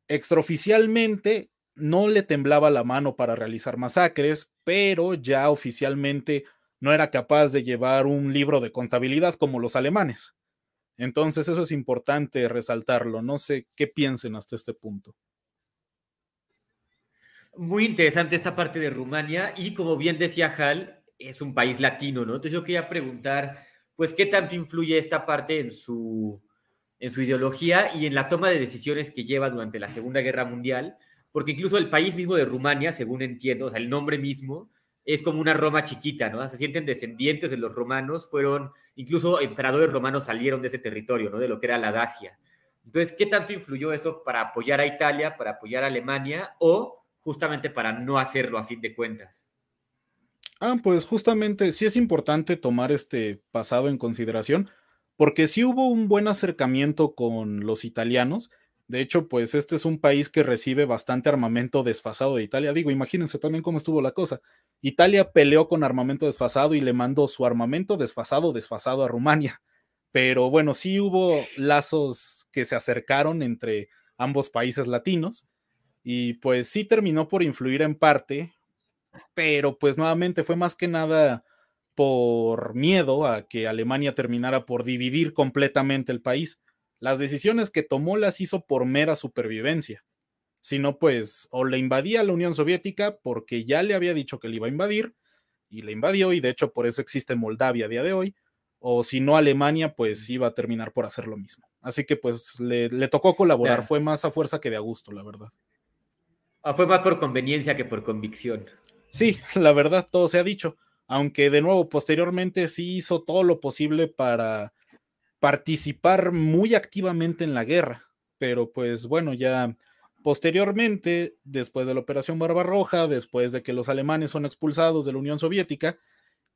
extraoficialmente no le temblaba la mano para realizar masacres, pero ya oficialmente no era capaz de llevar un libro de contabilidad como los alemanes. Entonces eso es importante resaltarlo. No sé qué piensen hasta este punto. Muy interesante esta parte de Rumania y como bien decía Hal, es un país latino, ¿no? Entonces yo quería preguntar, pues, ¿qué tanto influye esta parte en su, en su ideología y en la toma de decisiones que lleva durante la Segunda Guerra Mundial? porque incluso el país mismo de Rumania, según entiendo, o sea, el nombre mismo es como una Roma chiquita, ¿no? Se sienten descendientes de los romanos, fueron, incluso emperadores romanos salieron de ese territorio, ¿no? De lo que era la Dacia. Entonces, ¿qué tanto influyó eso para apoyar a Italia, para apoyar a Alemania o justamente para no hacerlo a fin de cuentas? Ah, pues justamente sí es importante tomar este pasado en consideración, porque sí hubo un buen acercamiento con los italianos. De hecho, pues este es un país que recibe bastante armamento desfasado de Italia. Digo, imagínense también cómo estuvo la cosa. Italia peleó con armamento desfasado y le mandó su armamento desfasado, desfasado a Rumania. Pero bueno, sí hubo lazos que se acercaron entre ambos países latinos y pues sí terminó por influir en parte, pero pues nuevamente fue más que nada por miedo a que Alemania terminara por dividir completamente el país. Las decisiones que tomó las hizo por mera supervivencia. Si no, pues o le invadía a la Unión Soviética porque ya le había dicho que le iba a invadir y le invadió y de hecho por eso existe Moldavia a día de hoy, o si no Alemania, pues iba a terminar por hacer lo mismo. Así que pues le, tocó colaborar, fue más a fuerza que de a gusto, la verdad. Ah, fue más por conveniencia que por convicción. Sí, la verdad, todo se ha dicho. Aunque de nuevo, posteriormente sí hizo todo lo posible para participar muy activamente en la guerra. Pero pues bueno, ya posteriormente, después de la Operación Barbarroja, después de que los alemanes son expulsados de la Unión Soviética,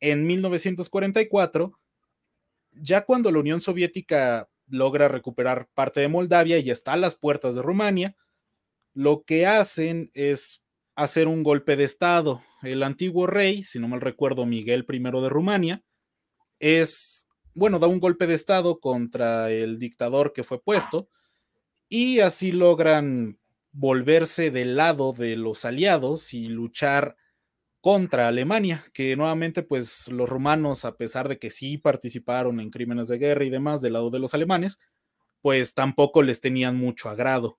en 1944, ya cuando la Unión Soviética logra recuperar parte de Moldavia y está a las puertas de Rumania, lo que hacen es hacer un golpe de Estado. El antiguo rey, si no mal recuerdo, Miguel I de Rumania, es, bueno, da un golpe de Estado contra el dictador que fue puesto y así logran volverse del lado de los aliados y luchar contra Alemania, que nuevamente pues los rumanos, a pesar de que sí participaron en crímenes de guerra y demás del lado de los alemanes, pues tampoco les tenían mucho agrado.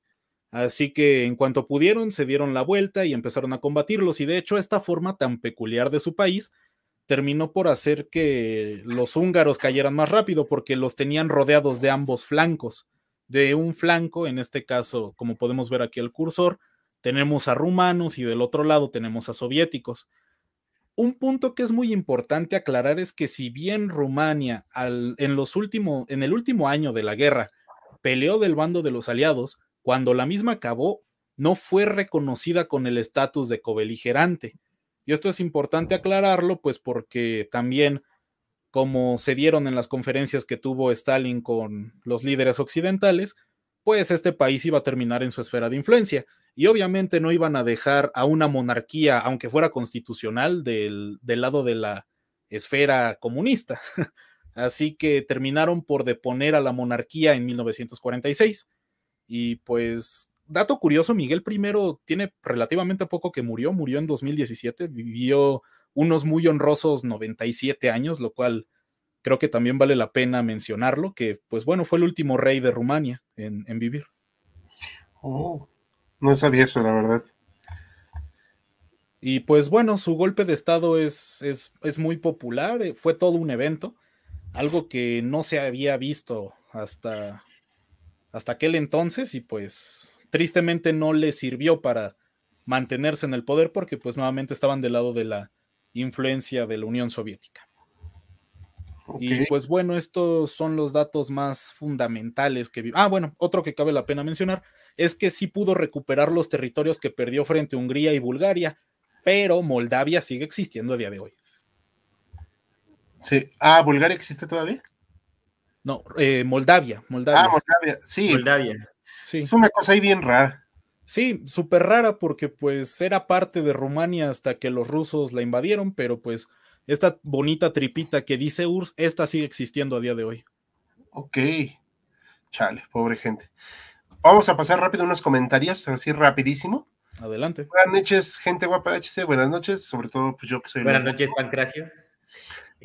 Así que en cuanto pudieron, se dieron la vuelta y empezaron a combatirlos. Y de hecho, esta forma tan peculiar de su país terminó por hacer que los húngaros cayeran más rápido porque los tenían rodeados de ambos flancos. De un flanco, en este caso, como podemos ver aquí el cursor, tenemos a rumanos y del otro lado tenemos a soviéticos. Un punto que es muy importante aclarar es que si bien Rumania en, los en el último año de la guerra peleó del bando de los aliados, cuando la misma acabó, no fue reconocida con el estatus de cobeligerante. Y esto es importante aclararlo, pues porque también, como se dieron en las conferencias que tuvo Stalin con los líderes occidentales, pues este país iba a terminar en su esfera de influencia. Y obviamente no iban a dejar a una monarquía, aunque fuera constitucional, del, lado de la esfera comunista. Así que terminaron por deponer a la monarquía en 1946. Y pues, dato curioso, Miguel I tiene relativamente poco que murió, murió en 2017, vivió unos muy honrosos 97 años, lo cual creo que también vale la pena mencionarlo, que pues bueno, fue el último rey de Rumania en, vivir. Oh, no sabía eso, la verdad. Y pues bueno, su golpe de estado es, es, es, muy popular, eh, fue todo un evento, algo que no se había visto hasta, hasta aquel entonces y pues tristemente no le sirvió para mantenerse en el poder porque pues nuevamente estaban del lado de la influencia de la Unión Soviética. Y pues bueno, estos son los datos más fundamentales que... Ah, bueno, otro que cabe la pena mencionar es que sí pudo recuperar los territorios que perdió frente a Hungría y Bulgaria, pero Moldavia sigue existiendo a día de hoy. Sí. Ah, ¿Bulgaria existe todavía? No, eh, Moldavia, Moldavia. Ah, Moldavia, sí. Moldavia. Sí. Es una cosa ahí bien rara. Sí, súper rara porque pues era parte de Rumania hasta que los rusos la invadieron, pero pues esta bonita tripita que dice URSS, esta sigue existiendo a día de hoy. Ok. Chale, pobre gente. Vamos a pasar rápido unos comentarios, así rapidísimo. Adelante. Buenas noches, gente guapa de HC. Buenas noches, sobre todo pues yo que soy. Buenas noches, Pancracio.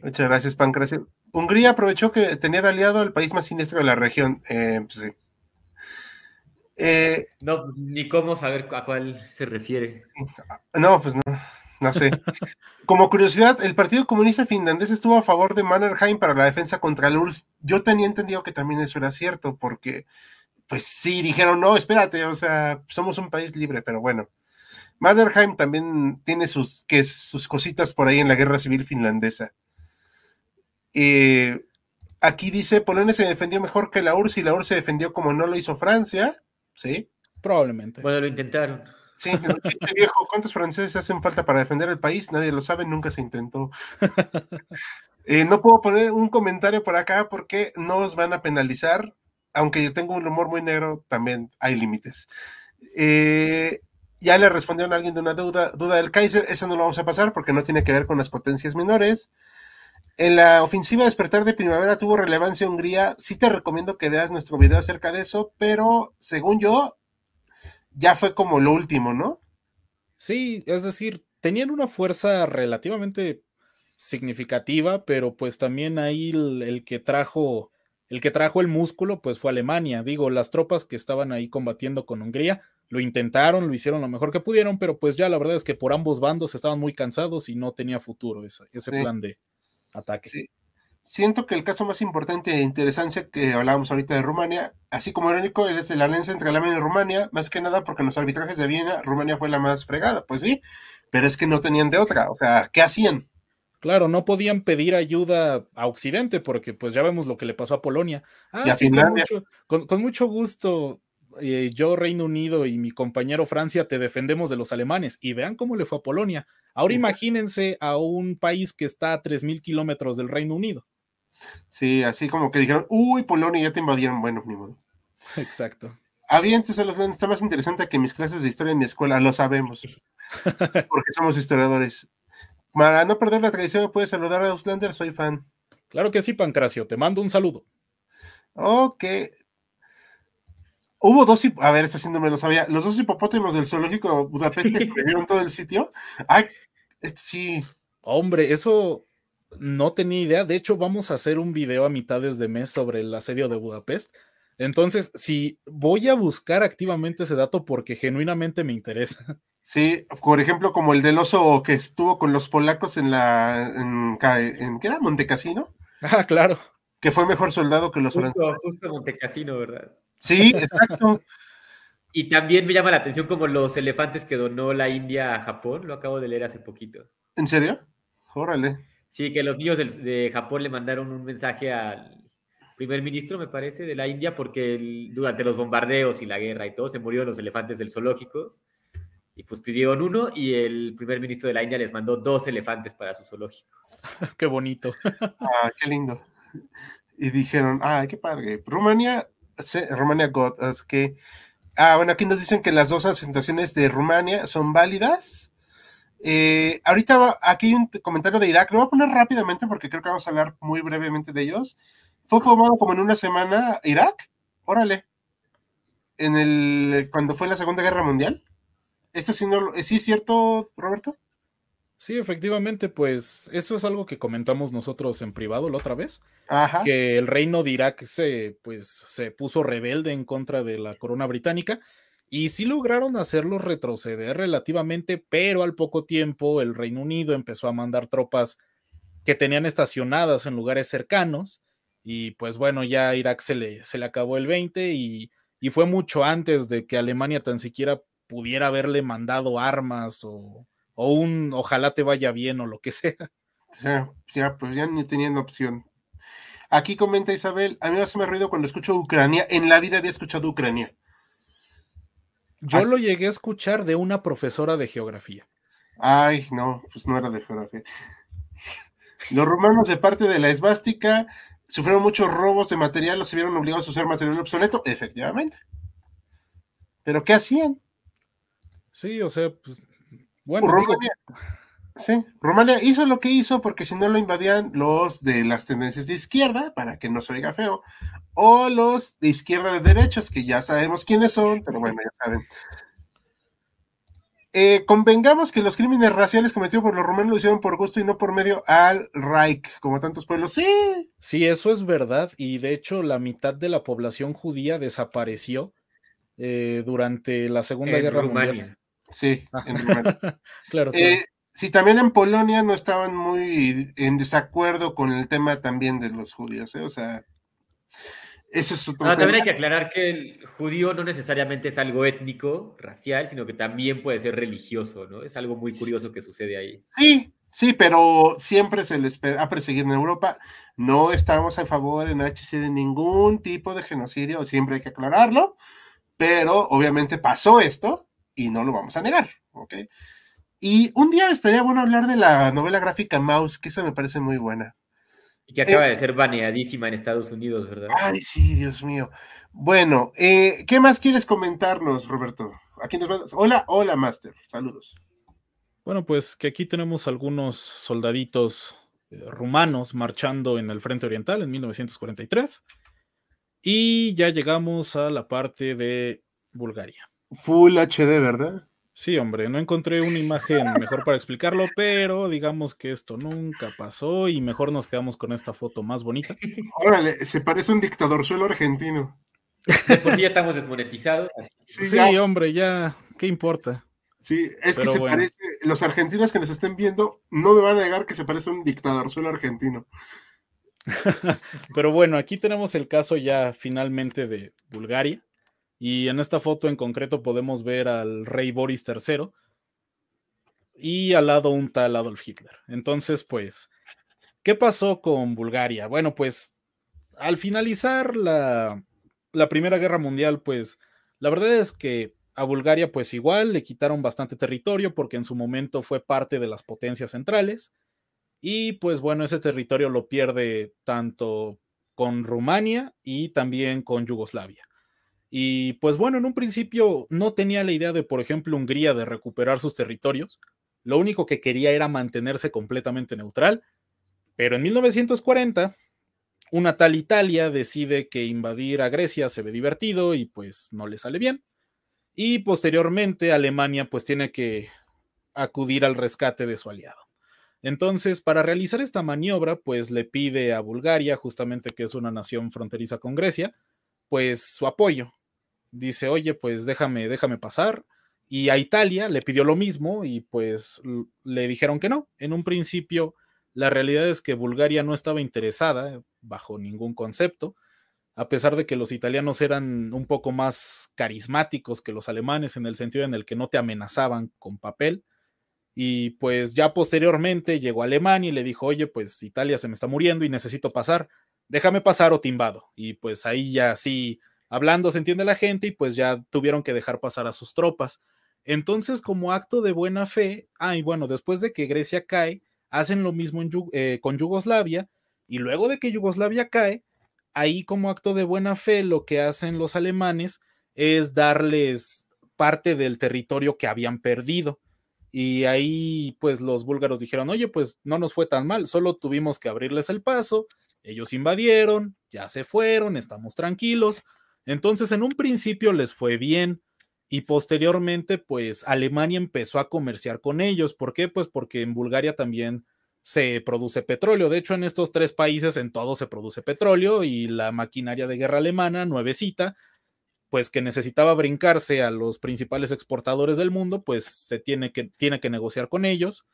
Muchas gracias, Pancracio. Hungría aprovechó que tenía de aliado al país más siniestro de la región. Eh, pues sí. Eh, no, ni cómo saber a cuál se refiere. No, pues no. No sé. Como curiosidad, el Partido Comunista Finlandés estuvo a favor de Mannerheim para la defensa contra URSS. Yo tenía entendido que también eso era cierto, porque pues sí, dijeron, no, espérate, o sea, somos un país libre, pero bueno. Mannerheim también tiene sus, que sus cositas por ahí en la guerra civil finlandesa. Eh, aquí dice, Polonia se defendió mejor que la URSS y la URSS se defendió como no lo hizo Francia, ¿sí? Probablemente. Bueno, lo intentaron. Sí, viejo, ¿cuántos franceses hacen falta para defender el país? Nadie lo sabe, nunca se intentó. Eh, no puedo poner un comentario por acá porque nos van a penalizar, aunque yo tengo un humor muy negro, también hay límites. Eh, ya le respondieron a alguien de una duda, duda del Kaiser, esa no lo vamos a pasar porque no tiene que ver con las potencias menores. En la ofensiva Despertar de Primavera tuvo relevancia Hungría. Sí te recomiendo que veas nuestro video acerca de eso, pero según yo, ya fue como lo último, ¿no? Sí, es decir, tenían una fuerza relativamente significativa, pero pues también ahí el, que trajo el que trajo el músculo pues fue Alemania. Digo, las tropas que estaban ahí combatiendo con Hungría lo intentaron, lo hicieron lo mejor que pudieron, pero pues ya la verdad es que por ambos bandos estaban muy cansados y no tenía futuro ese, ese plan de ataque. Siento que el caso más importante e interesante que hablábamos ahorita de Rumania, así como irónico, es la alianza entre Alemania y Rumania, más que nada porque en los arbitrajes de Viena, Rumania fue la más fregada, pues sí, pero es que no tenían de otra, o sea, ¿qué hacían? Claro, no podían pedir ayuda a Occidente porque pues ya vemos lo que le pasó a Polonia. Ah, sí, con mucho gusto, eh, yo, Reino Unido y mi compañero Francia te defendemos de los alemanes. Y vean cómo le fue a Polonia. Ahora imagínense a un país que está a 3.000 kilómetros del Reino Unido. Sí, así como que dijeron, uy, Polonia ya te invadieron. Bueno, ni modo. Exacto. Había los está más interesante que mis clases de historia en mi escuela, lo sabemos. porque somos historiadores. Para no perder la tradición, puedes saludar a Auslander, soy fan. Claro que sí, Pancracio, te mando un saludo. Ok, Hubo dos, a ver, esto no me lo sabía, los dos hipopótamos del zoológico Budapest que escribieron todo el sitio. Ay, este sí. Hombre, eso no tenía idea. De hecho, vamos a hacer un video a mitades de mes sobre el asedio de Budapest. Entonces, si voy a buscar activamente ese dato porque genuinamente me interesa. Sí, por ejemplo, como el del oso que estuvo con los polacos en la. ¿En, en qué era? ¿Montecasino? Ah, claro. Que fue mejor soldado que los justo, Justo Montecasino, ¿verdad? Sí, exacto. y también me llama la atención como los elefantes que donó la India a Japón, lo acabo de leer hace poquito. ¿En serio? Órale. Sí, que los niños de, Japón le mandaron un mensaje al primer ministro, me parece, de la India, porque durante los bombardeos y la guerra y todo se murieron los elefantes del zoológico. Y pues pidieron uno y el primer ministro de la India les mandó dos elefantes para su zoológico. qué bonito. ah, qué lindo. Y dijeron, ah, qué padre. Rumania Rumania God, es que. Ah, bueno, aquí nos dicen que las dos asentaciones de Rumania son válidas. Eh, ahorita aquí hay un comentario de Irak, lo voy a poner rápidamente porque creo que vamos a hablar muy brevemente de ellos. Fue formado como en una semana Irak, órale, en el cuando fue la Segunda Guerra Mundial. ¿Esto sí, no, ¿sí es cierto, Roberto? Sí, efectivamente, pues eso es algo que comentamos nosotros en privado la otra vez, Ajá. que el reino de Irak se, pues, se puso rebelde en contra de la corona británica y sí lograron hacerlo retroceder relativamente, pero al poco tiempo el Reino Unido empezó a mandar tropas que tenían estacionadas en lugares cercanos y pues bueno, ya a Irak se le, se le acabó el 20 y, y fue mucho antes de que Alemania tan siquiera pudiera haberle mandado armas o o un ojalá te vaya bien o lo que sea. Ya, ya pues ya ni teniendo opción. Aquí comenta Isabel, a mí me hace ruido cuando escucho Ucrania. En la vida había escuchado Ucrania. Yo lo llegué a escuchar de una profesora de geografía. Ay, no, pues no era de geografía. Los romanos, de parte de la esvástica, sufrieron muchos robos de material, los se vieron obligados a usar material obsoleto, efectivamente. Pero ¿qué hacían? Sí, o sea, pues bueno, Rumania, sí, Rumania hizo lo que hizo porque si no lo invadían los de las tendencias de izquierda, para que no se oiga feo, o los de izquierda de derechos, que ya sabemos quiénes son, pero bueno, ya saben. Eh, convengamos que los crímenes raciales cometidos por los romanos lo hicieron por gusto y no por medio al Reich, como tantos pueblos. Sí. Sí, eso es verdad. Y de hecho, la mitad de la población judía desapareció eh, durante la Segunda Guerra Mundial. Sí, en claro, eh, sí, también en Polonia no estaban muy en desacuerdo con el tema también de los judíos, ¿eh? o sea, Eso es otro Ah, también hay que aclarar que el judío no necesariamente es algo étnico, racial, sino que también puede ser religioso, ¿no? Es algo muy curioso que sucede ahí. Sí, sí, pero siempre se les ha perseguido en Europa. No estamos a favor en HC de ningún tipo de genocidio, siempre hay que aclararlo, pero obviamente pasó esto y no lo vamos a negar, ¿ok? Y un día estaría bueno hablar de la novela gráfica Mouse, que esa me parece muy buena. Y que acaba de ser baneadísima en Estados Unidos, ¿verdad? Ay, sí, Dios mío. Bueno, eh, ¿qué más quieres comentarnos, Roberto? Aquí nos mandas. Hola, hola, Master. Saludos. Bueno, pues que aquí tenemos algunos soldaditos eh, rumanos marchando en el Frente Oriental en 1943. Y ya llegamos a la parte de Bulgaria. Full HD, ¿verdad? Sí, hombre, no encontré una imagen mejor para explicarlo, pero digamos que esto nunca pasó y mejor nos quedamos con esta foto más bonita. Órale, se parece un dictador suelo argentino. Sí ya estamos desmonetizados. Sí, Sí, ya- hombre, ya, ¿qué importa? sí, es que se bueno. parece. Los argentinos que nos estén viendo no me van a negar que se parece a un dictador suelo argentino. Pero bueno, aquí tenemos el caso ya finalmente de Bulgaria. Y en esta foto en concreto podemos ver al rey Boris III y al lado un tal Adolf Hitler. Entonces, pues, ¿qué pasó con Bulgaria? Bueno, pues al finalizar la, la Primera Guerra Mundial, pues la verdad es que a Bulgaria pues igual le quitaron bastante territorio porque en su momento fue parte de las potencias centrales. Y pues bueno, ese territorio lo pierde tanto con Rumania y también con Yugoslavia. Y pues bueno, en un principio no tenía la idea de, por ejemplo, Hungría de recuperar sus territorios. Lo único que quería era mantenerse completamente neutral. Pero en 1940, una tal Italia decide que invadir a Grecia se ve divertido y pues no le sale bien. Y posteriormente Alemania pues tiene que acudir al rescate de su aliado. Entonces, para realizar esta maniobra, pues le pide a Bulgaria, justamente que es una nación fronteriza con Grecia, pues su apoyo. Dice, oye, pues déjame, déjame pasar. Y a Italia le pidió lo mismo y pues le dijeron que no. En un principio, la realidad es que Bulgaria no estaba interesada bajo ningún concepto, a pesar de que los italianos eran un poco más carismáticos que los alemanes en el sentido en el que no te amenazaban con papel. Y pues ya posteriormente llegó Alemania y le dijo, oye, pues Italia se me está muriendo y necesito pasar, déjame pasar o te invado. Y pues ahí ya sí, hablando se entiende la gente y pues ya tuvieron que dejar pasar a sus tropas. Entonces, como acto de buena fe, ah, y bueno, después de que Grecia cae, hacen lo mismo eh, con Yugoslavia y luego de que Yugoslavia cae, ahí como acto de buena fe lo que hacen los alemanes es darles parte del territorio que habían perdido. Y ahí pues los búlgaros dijeron, oye, pues no nos fue tan mal, solo tuvimos que abrirles el paso, ellos invadieron, ya se fueron, estamos tranquilos. Entonces en un principio les fue bien y posteriormente pues Alemania empezó a comerciar con ellos. ¿Por qué? Pues porque en Bulgaria también se produce petróleo. De hecho en estos tres países en todo se produce petróleo y la maquinaria de guerra alemana, nuevecita, pues que necesitaba brincarse a los principales exportadores del mundo, pues se tiene que, tiene que negociar con ellos.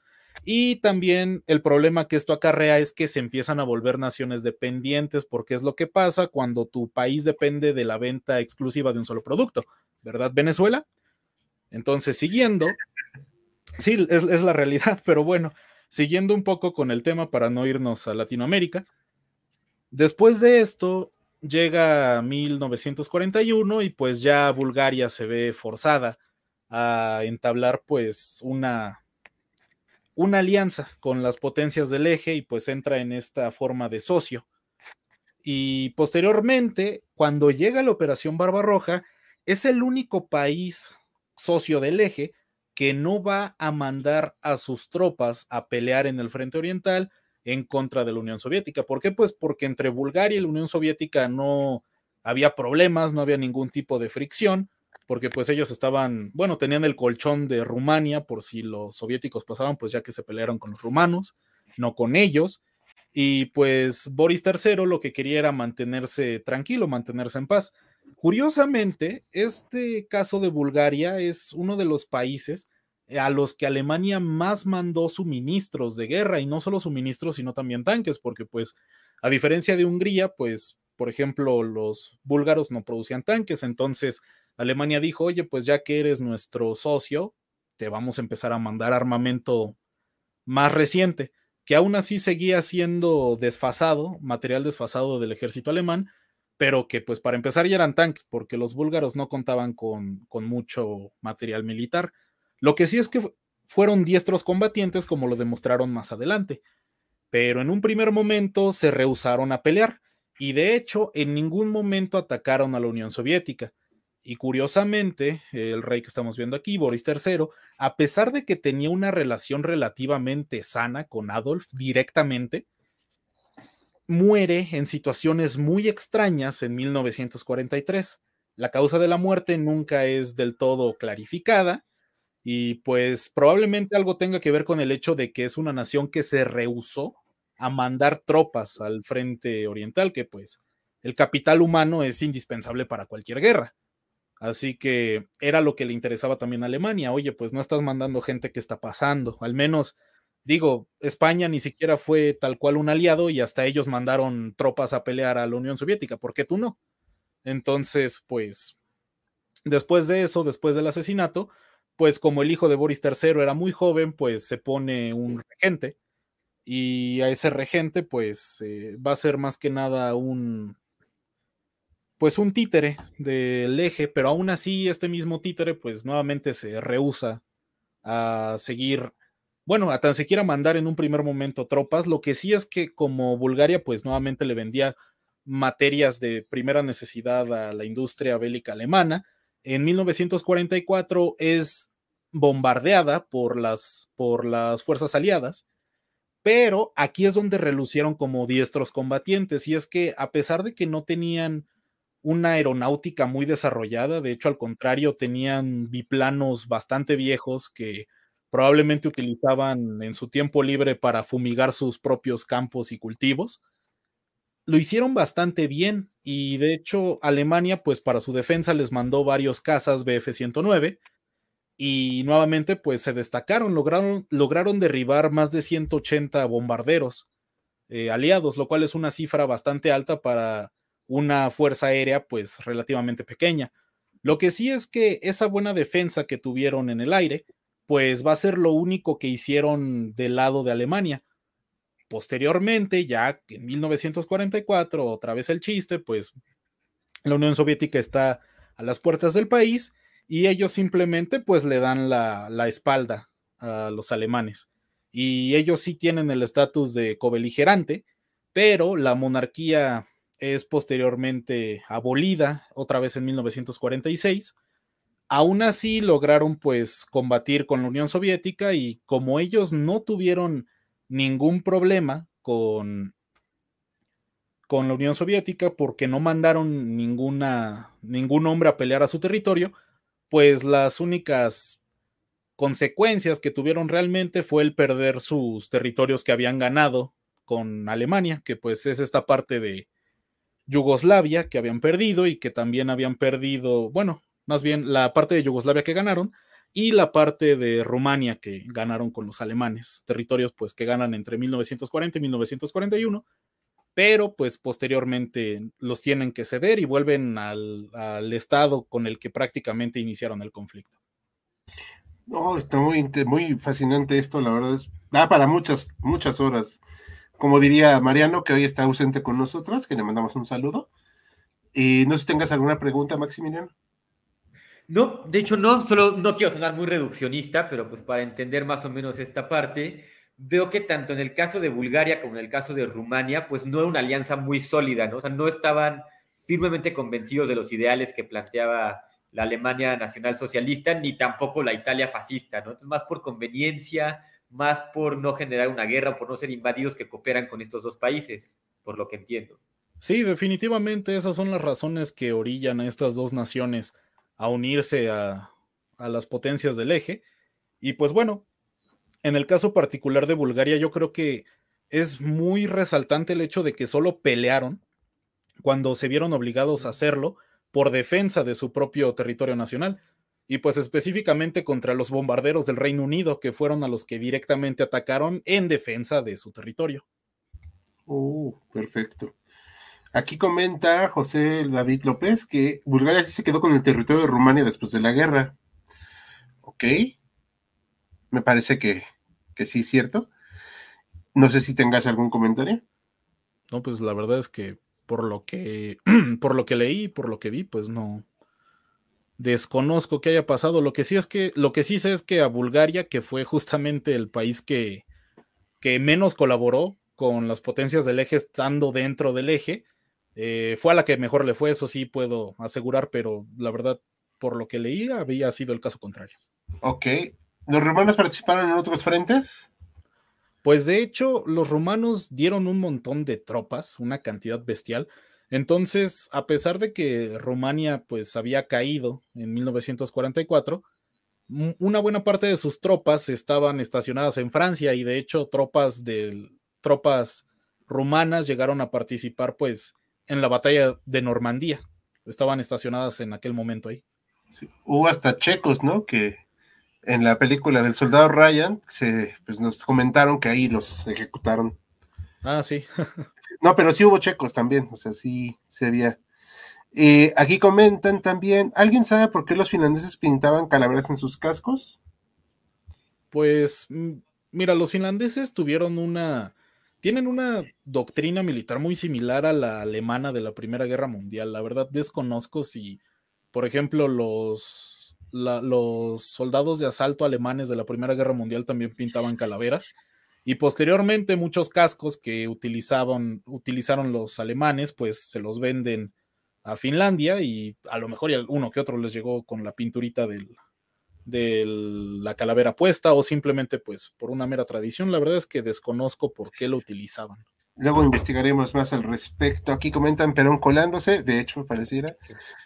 Y también el problema que esto acarrea es que se empiezan a volver naciones dependientes, porque es lo que pasa cuando tu país depende de la venta exclusiva de un solo producto, ¿verdad, Venezuela? Entonces, siguiendo, sí, es, la realidad, pero bueno, siguiendo un poco con el tema para no irnos a Latinoamérica, después de esto, llega 1941 y pues ya Bulgaria se ve forzada a entablar pues una, una alianza con las potencias del eje y pues entra en esta forma de socio. Y posteriormente, cuando llega la Operación Barbarroja, es el único país socio del eje que no va a mandar a sus tropas a pelear en el frente oriental en contra de la Unión Soviética. ¿Por qué? Pues porque entre Bulgaria y la Unión Soviética no había problemas, no había ningún tipo de fricción, porque pues ellos estaban, bueno, tenían el colchón de Rumania por si los soviéticos pasaban, pues ya que se pelearon con los rumanos, no con ellos. Y pues Boris III lo que quería era mantenerse tranquilo, mantenerse en paz. Curiosamente, este caso de Bulgaria es uno de los países a los que Alemania más mandó suministros de guerra y no solo suministros, sino también tanques, porque pues a diferencia de Hungría, pues por ejemplo, los búlgaros no producían tanques, entonces Alemania dijo, oye, pues ya que eres nuestro socio, te vamos a empezar a mandar armamento más reciente, que aún así seguía siendo desfasado, material desfasado del ejército alemán, pero que pues para empezar ya eran tanques, porque los búlgaros no contaban con, con mucho material militar. Lo que sí es que fueron diestros combatientes, como lo demostraron más adelante, pero en un primer momento se rehusaron a pelear y de hecho en ningún momento atacaron a la Unión Soviética. Y curiosamente, el rey que estamos viendo aquí, Boris III, a pesar de que tenía una relación relativamente sana con Adolf directamente, muere en situaciones muy extrañas en 1943. La causa de la muerte nunca es del todo clarificada y pues probablemente algo tenga que ver con el hecho de que es una nación que se rehusó a mandar tropas al frente oriental, que pues el capital humano es indispensable para cualquier guerra. Así que era lo que le interesaba también a Alemania. Oye, pues no estás mandando gente que está pasando. Al menos, digo, España ni siquiera fue tal cual un aliado y hasta ellos mandaron tropas a pelear a la Unión Soviética. ¿Por qué tú no? Entonces, pues, después de eso, después del asesinato, pues como el hijo de Boris III era muy joven, pues se pone un regente y a ese regente, pues eh, va a ser más que nada un, pues un títere del eje, pero aún así este mismo títere pues nuevamente se rehúsa a seguir, bueno, a tan siquiera mandar en un primer momento tropas, lo que sí es que como Bulgaria pues nuevamente le vendía materias de primera necesidad a la industria bélica alemana, en 1944 es bombardeada por las, por las fuerzas aliadas, pero aquí es donde relucieron como diestros combatientes, y es que a pesar de que no tenían una aeronáutica muy desarrollada, de hecho al contrario, tenían biplanos bastante viejos que probablemente utilizaban en su tiempo libre para fumigar sus propios campos y cultivos. Lo hicieron bastante bien y de hecho Alemania pues para su defensa les mandó varios cazas BF-109 y nuevamente pues se destacaron, lograron, lograron derribar más de 180 bombarderos eh, aliados, lo cual es una cifra bastante alta para una fuerza aérea pues relativamente pequeña. Lo que sí es que esa buena defensa que tuvieron en el aire, pues va a ser lo único que hicieron del lado de Alemania. Posteriormente, ya en 1944, otra vez el chiste, pues la Unión Soviética está a las puertas del país y ellos simplemente pues le dan la, la espalda a los alemanes. Y ellos sí tienen el estatus de cobeligerante, pero la monarquía es posteriormente abolida otra vez en 1946. Aún así lograron pues combatir con la Unión Soviética y como ellos no tuvieron ningún problema con con la Unión Soviética porque no mandaron ninguna ningún hombre a pelear a su territorio, pues las únicas consecuencias que tuvieron realmente fue el perder sus territorios que habían ganado con Alemania, que pues es esta parte de Yugoslavia que habían perdido y que también habían perdido, bueno, más bien la parte de Yugoslavia que ganaron y la parte de Rumania que ganaron con los alemanes, territorios pues que ganan entre 1940 y 1941, pero pues posteriormente los tienen que ceder y vuelven al, al estado con el que prácticamente iniciaron el conflicto. No, está muy, muy fascinante esto, la verdad es, da para muchas, muchas horas como diría Mariano, que hoy está ausente con nosotros, que le mandamos un saludo. Y no sé si tengas alguna pregunta, Maximiliano. No, de hecho no, solo no quiero sonar muy reduccionista, pero pues para entender más o menos esta parte, veo que tanto en el caso de Bulgaria como en el caso de Rumania, pues no era una alianza muy sólida, ¿no? O sea, no estaban firmemente convencidos de los ideales que planteaba la Alemania nacional socialista, ni tampoco la Italia fascista, ¿no? Entonces, más por conveniencia, más por no generar una guerra o por no ser invadidos que cooperan con estos dos países, por lo que entiendo. Sí, definitivamente esas son las razones que orillan a estas dos naciones a unirse a, a las potencias del eje. Y pues bueno, en el caso particular de Bulgaria, yo creo que es muy resaltante el hecho de que solo pelearon cuando se vieron obligados a hacerlo por defensa de su propio territorio nacional y pues específicamente contra los bombarderos del Reino Unido, que fueron a los que directamente atacaron en defensa de su territorio. Oh, perfecto. Aquí comenta José David López que Bulgaria sí se quedó con el territorio de Rumania después de la guerra. Ok. Me parece que, que sí es cierto. No sé si tengas algún comentario. No, pues la verdad es que por lo que por lo que leí, por lo que vi, pues no desconozco que haya pasado. Lo que sí es que lo que sí sé es que a Bulgaria, que fue justamente el país que, que menos colaboró con las potencias del eje estando dentro del eje, eh, fue a la que mejor le fue, eso sí puedo asegurar, pero la verdad, por lo que leí, había sido el caso contrario. Ok. ¿Los romanos participaron en otros frentes? Pues de hecho, los romanos dieron un montón de tropas, una cantidad bestial. Entonces, a pesar de que Rumania pues había caído en 1944, una buena parte de sus tropas estaban estacionadas en Francia y de hecho tropas de tropas rumanas llegaron a participar pues en la batalla de Normandía. Estaban estacionadas en aquel momento ahí. Hubo hasta checos, ¿no? Que en la película del soldado Ryan se, pues nos comentaron que ahí los ejecutaron. Ah, sí. no, pero sí hubo checos también, o sea, sí se veía. Eh, aquí comentan también, ¿alguien sabe por qué los finlandeses pintaban calaveras en sus cascos? Pues, mira, los finlandeses tuvieron una tienen una doctrina militar muy similar a la alemana de la Primera Guerra Mundial. La verdad desconozco si, por ejemplo, los, los soldados de asalto alemanes de la Primera Guerra Mundial también pintaban calaveras. Y posteriormente muchos cascos que utilizaban, utilizaron los alemanes, pues se los venden a Finlandia y a lo mejor uno que otro les llegó con la pinturita del, de la calavera puesta o simplemente pues por una mera tradición. La verdad es que desconozco por qué lo utilizaban. Luego investigaremos más al respecto. Aquí comentan Perón colándose, de hecho pareciera.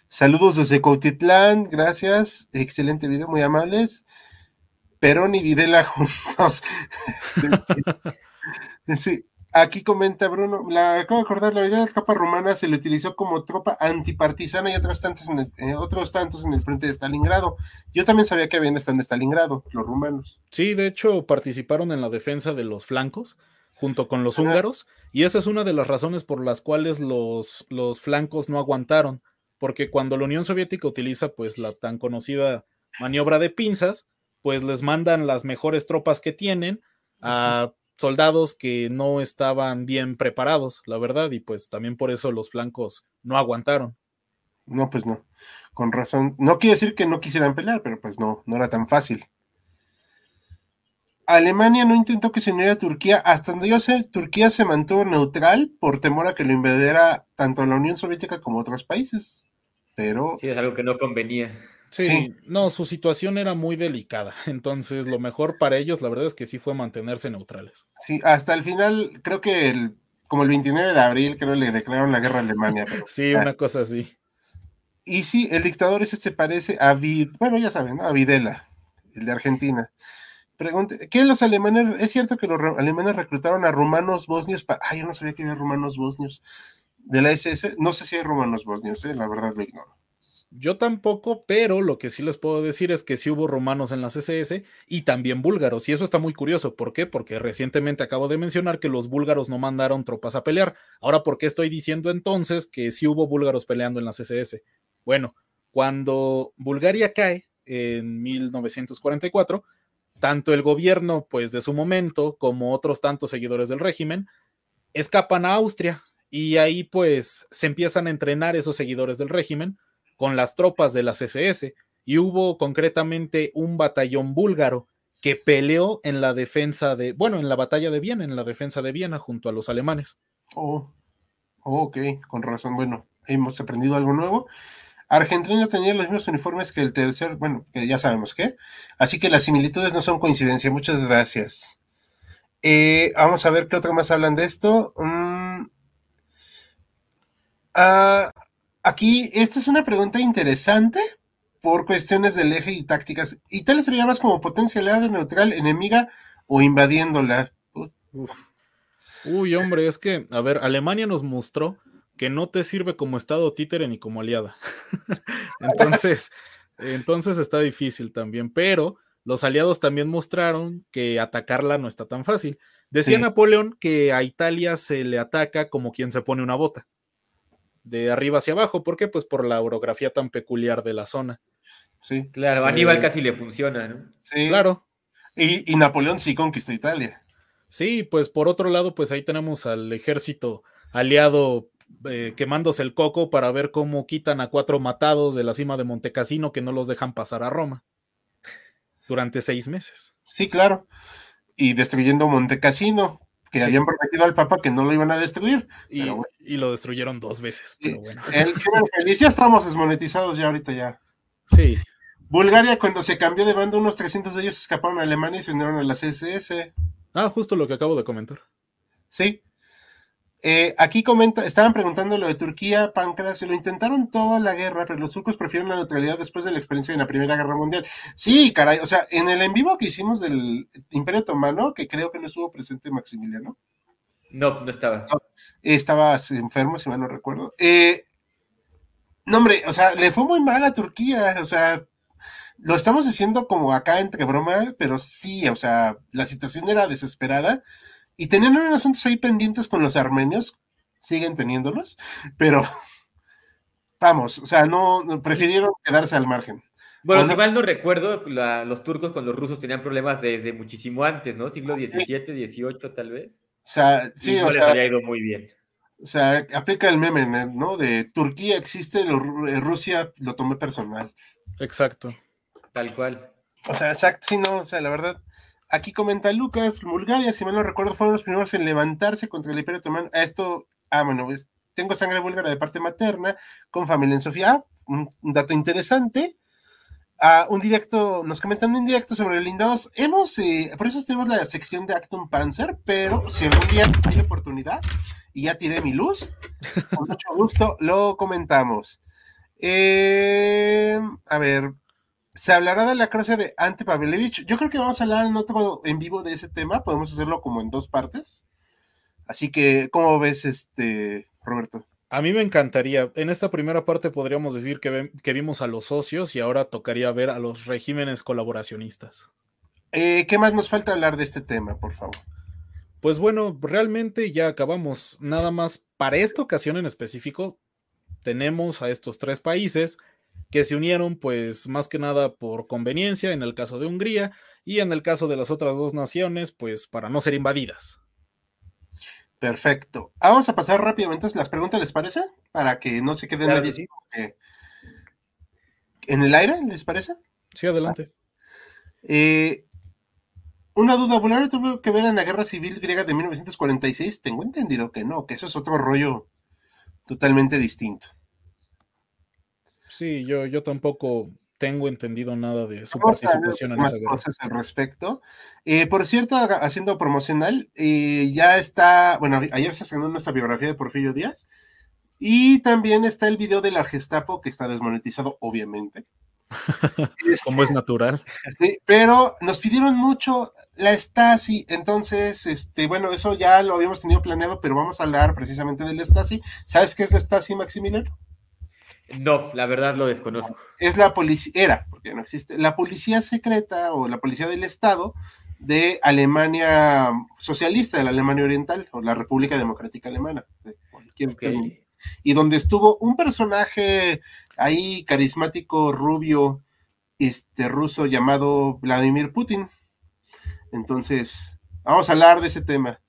Saludos desde Cautitlán, gracias. Excelente video, muy amables. Perón y Videla juntos. sí, Aquí comenta Bruno, la acabo de acordar, la de las capas romanas se le utilizó como tropa antipartisana y otros tantos en el, eh, otros tantos en el frente de Stalingrado. Yo también sabía que habían estado en Stalingrado, los rumanos. Sí, de hecho participaron en la defensa de los flancos junto con los húngaros y esa es una de las razones por las cuales los, los flancos no aguantaron, porque cuando la Unión Soviética utiliza pues la tan conocida maniobra de pinzas, pues les mandan las mejores tropas que tienen a soldados que no estaban bien preparados, la verdad, y pues también por eso los flancos no aguantaron. No, pues no, con razón. No quiere decir que no quisieran pelear, pero pues no, no era tan fácil. Alemania no intentó que se uniera a Turquía. Hasta donde yo sé, Turquía se mantuvo neutral por temor a que lo invadiera tanto la Unión Soviética como otros países. Pero. Sí, es algo que no convenía. Sí, no, su situación era muy delicada. Entonces, lo mejor para ellos, la verdad es que sí fue mantenerse neutrales. Sí, hasta el final, creo que el, como el 29 de abril, creo le declararon la guerra a Alemania. sí, una cosa así. Y sí, el dictador ese se parece a Vid, bueno, ya saben, a Videla, el de Argentina. Pregunte, ¿qué los alemanes? ¿Es cierto que los alemanes reclutaron a rumanos bosnios? Para, ay, yo no sabía que había rumanos bosnios de la SS. No sé si hay rumanos bosnios, ¿eh? la verdad lo ignoro. Yo tampoco, pero lo que sí les puedo decir es que sí hubo romanos en las SS y también búlgaros, y eso está muy curioso. ¿Por qué? Porque recientemente acabo de mencionar que los búlgaros no mandaron tropas a pelear. Ahora, ¿por qué estoy diciendo entonces que sí hubo búlgaros peleando en las SS? Bueno, cuando Bulgaria cae en 1944, tanto el gobierno, pues de su momento, como otros tantos seguidores del régimen, escapan a Austria y ahí pues se empiezan a entrenar esos seguidores del régimen con las tropas de las SS y hubo concretamente un batallón búlgaro que peleó en la defensa de, bueno, en la batalla de Viena, en la defensa de Viena junto a los alemanes. Oh, ok, con razón. Bueno, hemos aprendido algo nuevo. Argentina tenía los mismos uniformes que el tercer, bueno, que ya sabemos qué. Así que las similitudes no son coincidencia. Muchas gracias. Eh, vamos a ver qué otra más hablan de esto. Mm. Ah, Aquí, esta es una pregunta interesante por cuestiones del eje y tácticas. ¿Italia sería más como potencia aliada, neutral, enemiga o invadiéndola? Uy, hombre, es que, a ver, Alemania nos mostró que no te sirve como estado títere ni como aliada. entonces, entonces está difícil también, pero los aliados también mostraron que atacarla no está tan fácil. Decía Napoleón que a Italia se le ataca como quien se pone una bota. De arriba hacia abajo. ¿Por qué? Pues por la orografía tan peculiar de la zona. Sí. Claro, Aníbal eh, casi le funciona, ¿no? Sí. Claro. Y, y, Napoleón sí conquistó Italia. Sí, pues por otro lado, pues ahí tenemos al ejército aliado eh, quemándose el coco para ver cómo quitan a cuatro matados de la cima de Montecassino que no los dejan pasar a Roma durante seis meses. Sí, claro. Y destruyendo Montecassino, que sí. habían prometido al Papa que no lo iban a destruir. Y, bueno. y lo destruyeron dos veces, pero bueno. El, el, ya estamos desmonetizados ya ahorita ya. Sí. Bulgaria, cuando se cambió de bando, unos 300 de ellos escaparon a Alemania y se unieron a la CSS. Ah, justo lo que acabo de comentar. Sí. Eh, aquí comenta, estaban preguntando lo de Turquía, Pancras, lo intentaron toda la guerra, pero los turcos prefieren la neutralidad después de la experiencia de la Primera Guerra Mundial. Sí, caray, o sea, en el en vivo que hicimos del Imperio Otomano, que creo que no estuvo presente Maximiliano. No, no estaba. No, estaba enfermo, si mal no recuerdo. Eh, no, hombre, o sea, le fue muy mal a Turquía, o sea, lo estamos diciendo como acá entre broma, pero sí, o sea, la situación era desesperada y tenían unos asuntos ahí pendientes con los armenios, siguen teniéndolos, pero vamos, o sea, no, prefirieron quedarse al margen. Bueno, si mal no recuerdo, la, los turcos con los rusos tenían problemas desde muchísimo antes, ¿no? Siglo XVII, XVIII, tal vez. O sea, sí, no o les sea, había ido muy bien. O sea, aplica el meme, ¿no? De Turquía existe, lo, Rusia lo tomé personal. Exacto. Tal cual. O sea, exacto, sí, no, o sea, la verdad. Aquí comenta Lucas, Bulgaria, si mal no recuerdo, fueron los primeros en levantarse contra el Imperio Otomano. Esto, ah, bueno, pues, tengo sangre búlgara de parte materna, con familia en Sofía. Un, un, dato interesante. Ah, un directo, nos comentan un directo sobre blindados. Hemos, eh, por eso tenemos la sección de Acton Panzer, pero si algún día hay oportunidad y ya tiré mi luz, con mucho gusto lo comentamos. Eh, a ver, se hablará de la croce de Ante Pavlevich. Yo creo que vamos a hablar en otro en vivo de ese tema. Podemos hacerlo como en dos partes. Así que, ¿cómo ves, este, Roberto? A mí me encantaría. En esta primera parte podríamos decir que, que vimos a los socios y ahora tocaría ver a los regímenes colaboracionistas. Eh, ¿Qué más nos falta hablar de este tema, por favor? Pues bueno, realmente ya acabamos. Nada más para esta ocasión en específico, tenemos a estos tres países que se unieron pues más que nada por conveniencia en el caso de Hungría y en el caso de las otras dos naciones pues para no ser invadidas. Perfecto. Ah, vamos a pasar rápidamente las preguntas, ¿les parece? Para que no se quede Claro nadie que sí. eh, en el aire, ¿les parece? Sí, adelante. Eh, una duda, ¿Bulgaria tuvo que ver en la guerra civil griega de 1946? Tengo entendido que no, que eso es otro rollo totalmente distinto. Sí, yo, yo tampoco tengo entendido nada de su Vamos a ver participación en esa guerra. cosas al respecto. Eh, por cierto, haciendo promocional, eh, ya está, bueno, ayer se estrenó nuestra biografía de Porfirio Díaz y también está el video de la Gestapo que está desmonetizado, obviamente. Este, Como es natural. Sí, pero nos pidieron mucho la Stasi, entonces, este, bueno, eso ya lo habíamos tenido planeado, pero vamos a hablar precisamente de la Stasi. ¿Sabes qué es la Stasi, Maximiliano? No, la verdad lo desconozco. Es la policía, era, porque no existe, la policía secreta o la policía del Estado de Alemania socialista, de la Alemania Oriental, o la República Democrática Alemana, de cualquier y donde estuvo un personaje ahí carismático, rubio, este ruso llamado Vladimir Putin. Entonces, vamos a hablar de ese tema.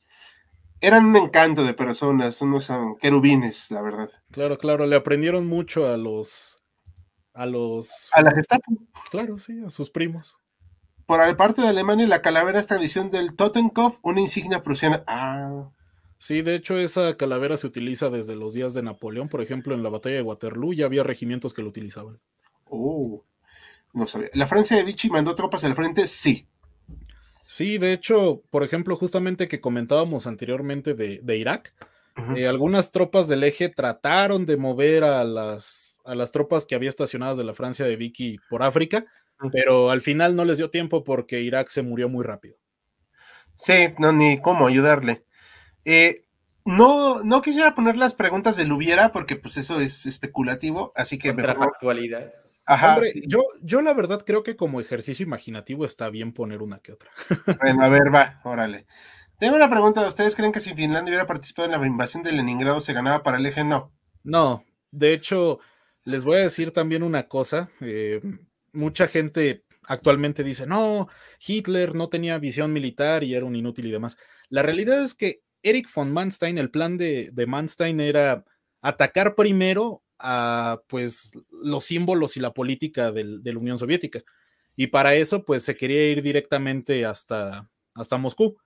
Eran un encanto de personas, unos um, querubines, la verdad. Claro, claro, le aprendieron mucho a los a los A la Gestapo. claro, sí, a sus primos. Por parte de Alemania, la calavera es tradición del Totenkopf, una insignia prusiana. Ah, Sí, de hecho esa calavera se utiliza desde los días de Napoleón, por ejemplo, en la batalla de Waterloo ya había regimientos que lo utilizaban. oh, no sabía. ¿La Francia de Vichy mandó tropas al frente? Sí. Sí, de hecho, por ejemplo, justamente que comentábamos anteriormente de, de Irak, eh, algunas tropas del eje trataron de mover a las, a las tropas que había estacionadas de la Francia de Vichy por África, pero al final no les dio tiempo porque Irak se murió muy rápido. Sí, no, ni cómo ayudarle. Eh, no, no quisiera poner las preguntas del hubiera porque pues eso es especulativo, así que mejor- Contrafactualidad. Ajá, Hombre, sí. yo, yo la verdad creo que como ejercicio imaginativo está bien poner una que otra. Bueno, a ver, va, órale. Tengo una pregunta. ¿Ustedes creen que si Finlandia hubiera participado en la invasión de Leningrado se ganaba para el eje? No. No, de hecho, les voy a decir también una cosa. Eh, mucha gente actualmente dice, no, Hitler no tenía visión militar y era un inútil y demás. La realidad es que Eric von Manstein, el plan de, de Manstein era atacar primero a pues los símbolos y la política del, de la Unión Soviética. Y para eso pues se quería ir directamente hasta, hasta Moscú.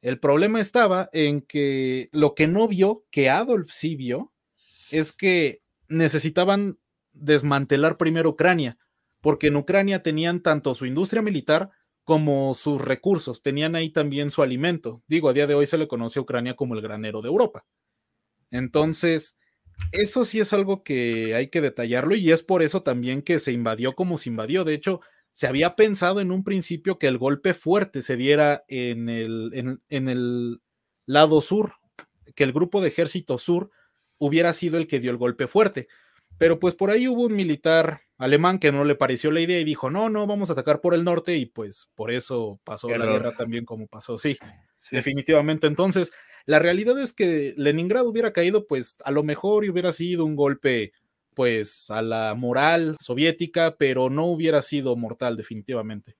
El problema estaba en que lo que no vio, que Adolf sí vio, es que necesitaban desmantelar primero Ucrania, porque en Ucrania tenían tanto su industria militar como sus recursos, tenían ahí también su alimento. Digo, a día de hoy se le conoce a Ucrania como el granero de Europa. Entonces, eso sí es algo que hay que detallarlo y es por eso también que se invadió como se invadió. De hecho, se había pensado en un principio que el golpe fuerte se diera en el, en, el lado sur, que el grupo de ejército sur hubiera sido el que dio el golpe fuerte. Pero pues por ahí hubo un militar alemán que no le pareció la idea y dijo, no, no, vamos a atacar por el norte y pues por eso pasó la guerra también como pasó, sí, definitivamente. Entonces, la realidad es que Leningrado hubiera caído pues a lo mejor y hubiera sido un golpe pues a la moral soviética, pero no hubiera sido mortal definitivamente.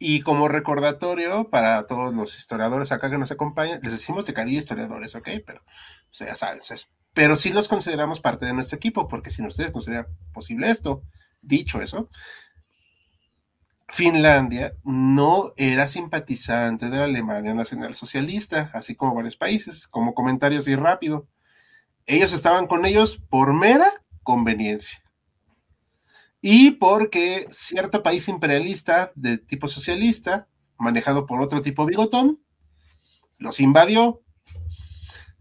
Y como recordatorio para todos los historiadores acá que nos acompañan, les decimos de cada historiadores, ¿ok? Pero, o sea, ya sabes, pero sí los consideramos parte de nuestro equipo, porque sin ustedes no sería posible esto. Dicho eso, Finlandia no era simpatizante de la Alemania Nacional Socialista, así como varios países, como comentarios así rápido. Ellos estaban con ellos por mera conveniencia. Y porque cierto país imperialista de tipo socialista, manejado por otro tipo bigotón, los invadió.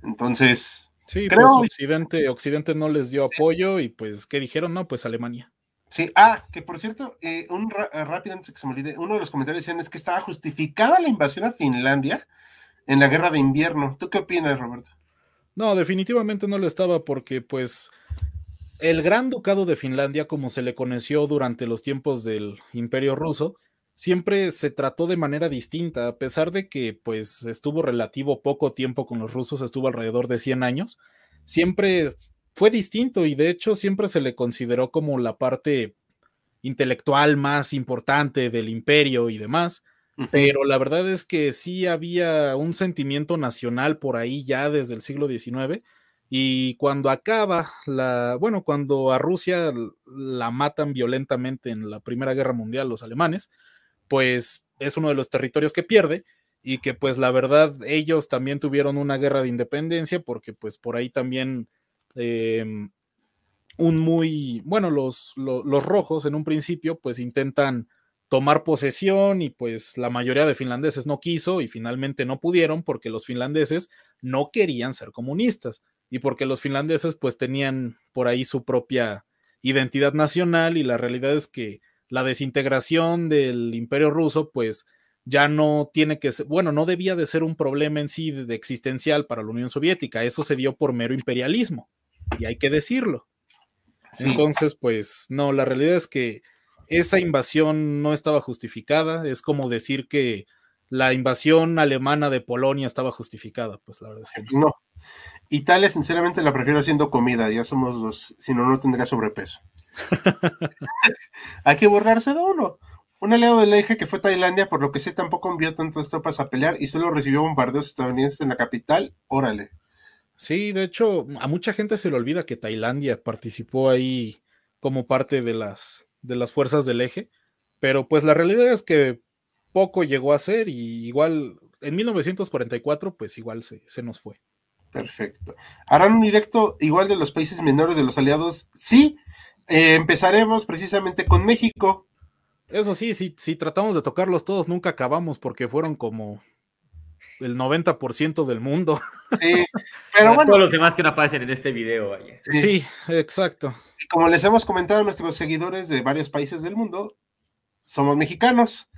Entonces. Sí, creo, pues Occidente, Occidente no les dio apoyo y pues, ¿qué dijeron? No, pues Alemania. Sí, ah, que por cierto, eh, un eh, rápido antes que se me olvide, uno de los comentarios decían es que estaba justificada la invasión a Finlandia en la guerra de invierno. ¿Tú qué opinas, Roberto? No, definitivamente no lo estaba porque pues el Gran Ducado de Finlandia, como se le conoció durante los tiempos del Imperio Ruso, siempre se trató de manera distinta, a pesar de que pues estuvo relativo poco tiempo con los rusos, estuvo alrededor de 100 años, siempre fue distinto y de hecho siempre se le consideró como la parte intelectual más importante del imperio y demás, pero la verdad es que sí había un sentimiento nacional por ahí ya desde el siglo XIX y cuando acaba la, bueno, cuando a Rusia la matan violentamente en la Primera Guerra Mundial los alemanes, pues es uno de los territorios que pierde y que pues la verdad ellos también tuvieron una guerra de independencia porque pues por ahí también em, un muy, bueno, los, los rojos en un principio pues intentan tomar posesión y pues la mayoría de finlandeses no quiso y finalmente no pudieron porque los finlandeses no querían ser comunistas y porque los finlandeses pues tenían por ahí su propia identidad nacional y la realidad es que la desintegración del imperio ruso pues ya no tiene que ser, bueno, no debía de ser un problema en sí de, existencial para la Unión Soviética, eso se dio por mero imperialismo y hay que decirlo. Entonces pues no, la realidad es que esa invasión no estaba justificada, es como decir que la invasión alemana de Polonia estaba justificada, pues la verdad es que no. no. Italia, sinceramente, la prefiero haciendo comida, ya somos dos, si no, no tendría sobrepeso. Hay que borrarse de uno. Un aliado del eje que fue Tailandia, por lo que sé, tampoco envió tantas tropas a pelear y solo recibió bombardeos estadounidenses en la capital. Órale. Sí, de hecho, a mucha gente se le olvida que Tailandia participó ahí como parte de las, de las fuerzas del eje, pero pues la realidad es que poco llegó a ser y igual en 1944 pues igual se, se nos fue. Perfecto. ¿Harán un directo igual de los países menores de los aliados? Sí, eh, empezaremos precisamente con México. Eso sí, si, si tratamos de tocarlos todos, nunca acabamos porque fueron como el 90% del mundo. Sí, pero bueno. Todos los demás que no aparecen en este video. Sí. exacto. Y como les hemos comentado a nuestros seguidores de varios países del mundo, somos mexicanos.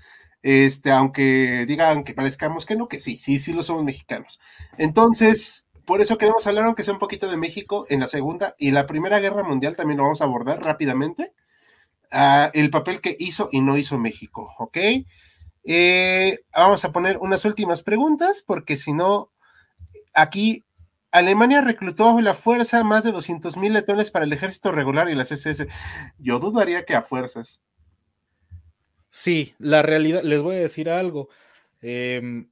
Este, aunque digan que parezcamos que no, que sí, sí, sí lo somos mexicanos. Entonces, por eso queremos hablar, aunque sea un poquito de México, en la Segunda y la Primera Guerra Mundial también lo vamos a abordar rápidamente. Ah, el papel que hizo y no hizo México, ¿ok? Eh, vamos a poner unas últimas preguntas, porque si no, aquí Alemania reclutó la fuerza más de 200.000 letones para el ejército regular y las SS. Yo dudaría que a fuerzas. Sí, la realidad, les voy a decir algo. Em,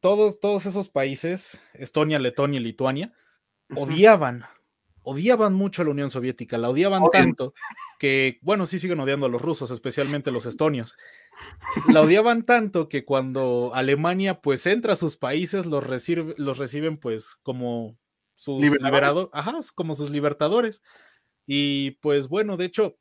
todos, todos esos países, Estonia, Letonia y Lituania, odiaban, odiaban mucho a la Unión Soviética, la odiaban tanto que, bueno, sí siguen odiando a los rusos, especialmente los estonios. La odiaban tanto que cuando Alemania pues entra a sus países, los, los reciben pues como sus liberados, ajá, como sus libertadores. Y pues bueno, de hecho,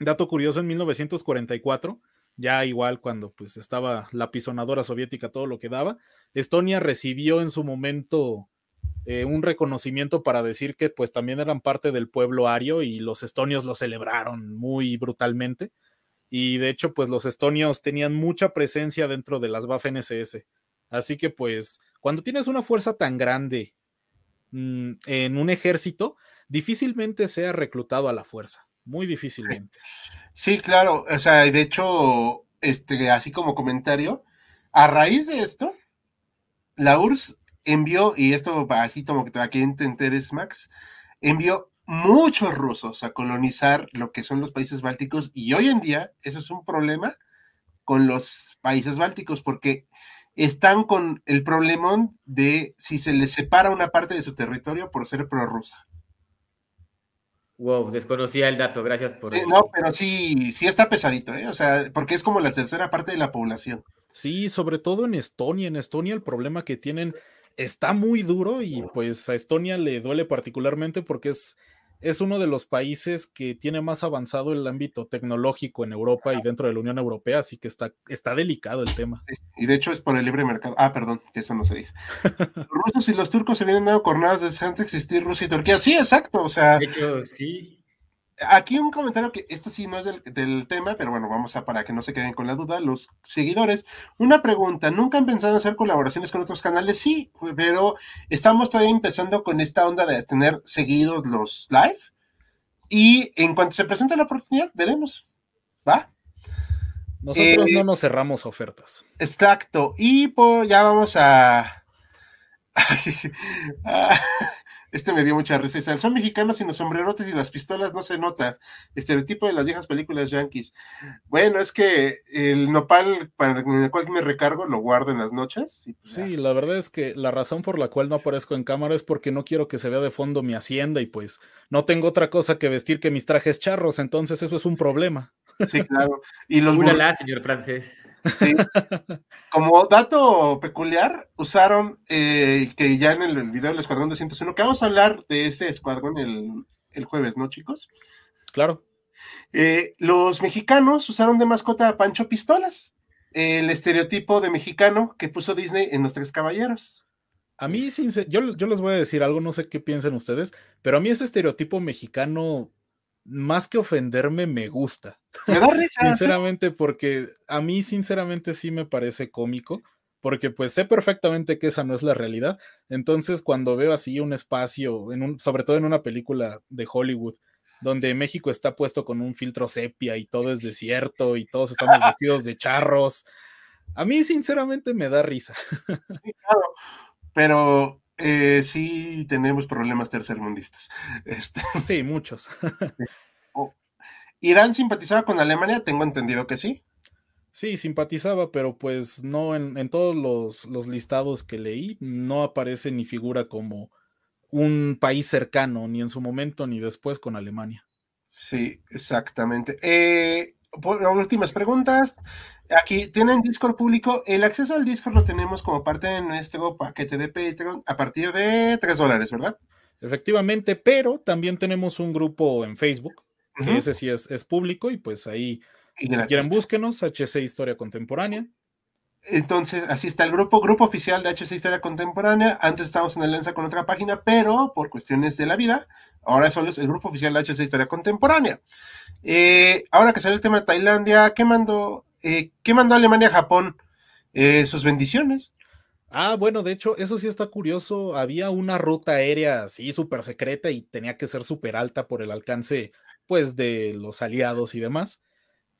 dato curioso, en 1944, ya igual cuando pues estaba la pisonadora soviética, todo lo que daba, Estonia recibió en su momento eh, un reconocimiento para decir que pues también eran parte del pueblo ario y los estonios lo celebraron muy brutalmente. Y de hecho, pues los estonios tenían mucha presencia dentro de las Waffen SS. Así que pues cuando tienes una fuerza tan grande mm, en un ejército, difícilmente sea reclutado a la fuerza. Muy difícilmente. Sí, claro. O sea, de hecho, este, así como comentario, a raíz de esto, la URSS envió, y esto así como que aquí te enteres, Max, envió muchos rusos a colonizar lo que son los países bálticos y hoy en día eso es un problema con los países bálticos porque están con el problemón de si se les separa una parte de su territorio por ser prorrusa. Wow, desconocía el dato, gracias por... no, pero sí, sí está pesadito, ¿eh? O sea, porque es como la tercera parte de la población. Sí, sobre todo en Estonia. En Estonia el problema que tienen está muy duro y pues a Estonia le duele particularmente porque es, es uno de los países que tiene más avanzado el ámbito tecnológico en Europa y dentro de la Unión Europea, así que está, está delicado el tema. y de hecho es por el libre mercado. Ah, perdón, que eso no se dice. los rusos y los turcos se vienen dando cornadas desde antes de existir Rusia y Turquía. Sí, exacto, o sea. De hecho, sí aquí un comentario que esto sí no es del, tema, pero bueno, vamos a para que no se queden con la duda, los seguidores. Una pregunta, ¿nunca han pensado en hacer colaboraciones con otros canales? Sí, pero estamos todavía empezando con esta onda de tener seguidos los live. Y en cuanto se presente la oportunidad, veremos. ¿Va? Nosotros no eh, nos cerramos ofertas. Exacto. Y por, ya vamos a. Este me dio mucha risa. Son mexicanos y los sombrerotes y las pistolas no se nota. Estereotipo de las viejas películas yankees. Bueno, es que el nopal para el cual me recargo lo guardo en las noches. Pues sí, la verdad es que la razón por la cual no aparezco en cámara es porque no quiero que se vea de fondo mi hacienda y pues no tengo otra cosa que vestir que mis trajes charros, entonces eso es un problema. Sí, claro. Y los señor francés. Como dato peculiar, usaron eh, que ya en el, video del Escuadrón 201, que vamos a hablar de ese escuadrón el, jueves, ¿no, chicos? Claro. Eh, los mexicanos usaron de mascota a Pancho Pistolas, el estereotipo de mexicano que puso Disney en Los Tres Caballeros. A mí, yo, yo les voy a decir algo, no sé qué piensen ustedes, pero a mí ese estereotipo mexicano más que ofenderme, me gusta. Me da risa. sinceramente, porque a mí, sinceramente, sí me parece cómico, porque pues sé perfectamente que esa no es la realidad. Entonces, cuando veo así un espacio, en un, sobre todo en una película de Hollywood, donde México está puesto con un filtro sepia y todo es desierto y todos estamos vestidos de charros, a mí, sinceramente, me da risa. Sí, claro. Pero eh, sí tenemos problemas tercermundistas. Este... Sí, muchos. Oh, ¿Irán simpatizaba con Alemania? Tengo entendido que sí. Sí, simpatizaba, pero pues no en, todos los, los, listados que leí no aparece ni figura como un país cercano, ni en su momento ni después con Alemania. Sí, exactamente. Eh, últimas preguntas. Aquí tienen Discord público. El acceso al Discord lo tenemos como parte de nuestro paquete de Patreon a partir de 3 dólares, ¿verdad? Efectivamente, pero también tenemos un grupo en Facebook, que ese sí es, es, público y pues ahí, si quieren, búsquenos, HC Historia Contemporánea. Entonces, así está el grupo, grupo oficial de HC Historia Contemporánea. Antes estábamos en alianza con otra página, pero por cuestiones de la vida, ahora solo es el grupo oficial de HC Historia Contemporánea. Eh, ahora que sale el tema de Tailandia, ¿qué mandó, eh, ¿qué mandó Alemania a Japón? Eh, sus bendiciones. Ah, bueno, de hecho, eso sí está curioso. Había una ruta aérea así súper secreta y tenía que ser súper alta por el alcance, pues, de los aliados y demás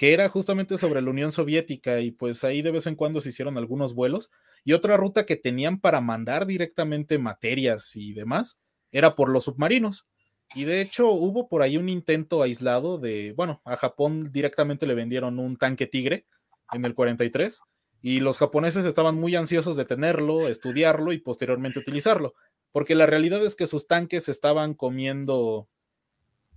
que era justamente sobre la Unión Soviética y pues ahí de vez en cuando se hicieron algunos vuelos y otra ruta que tenían para mandar directamente materias y demás era por los submarinos. Y de hecho hubo por ahí un intento aislado de, bueno, a Japón directamente le vendieron un tanque Tigre en el 43 y los japoneses estaban muy ansiosos de tenerlo, estudiarlo y posteriormente utilizarlo, porque la realidad es que sus tanques estaban comiendo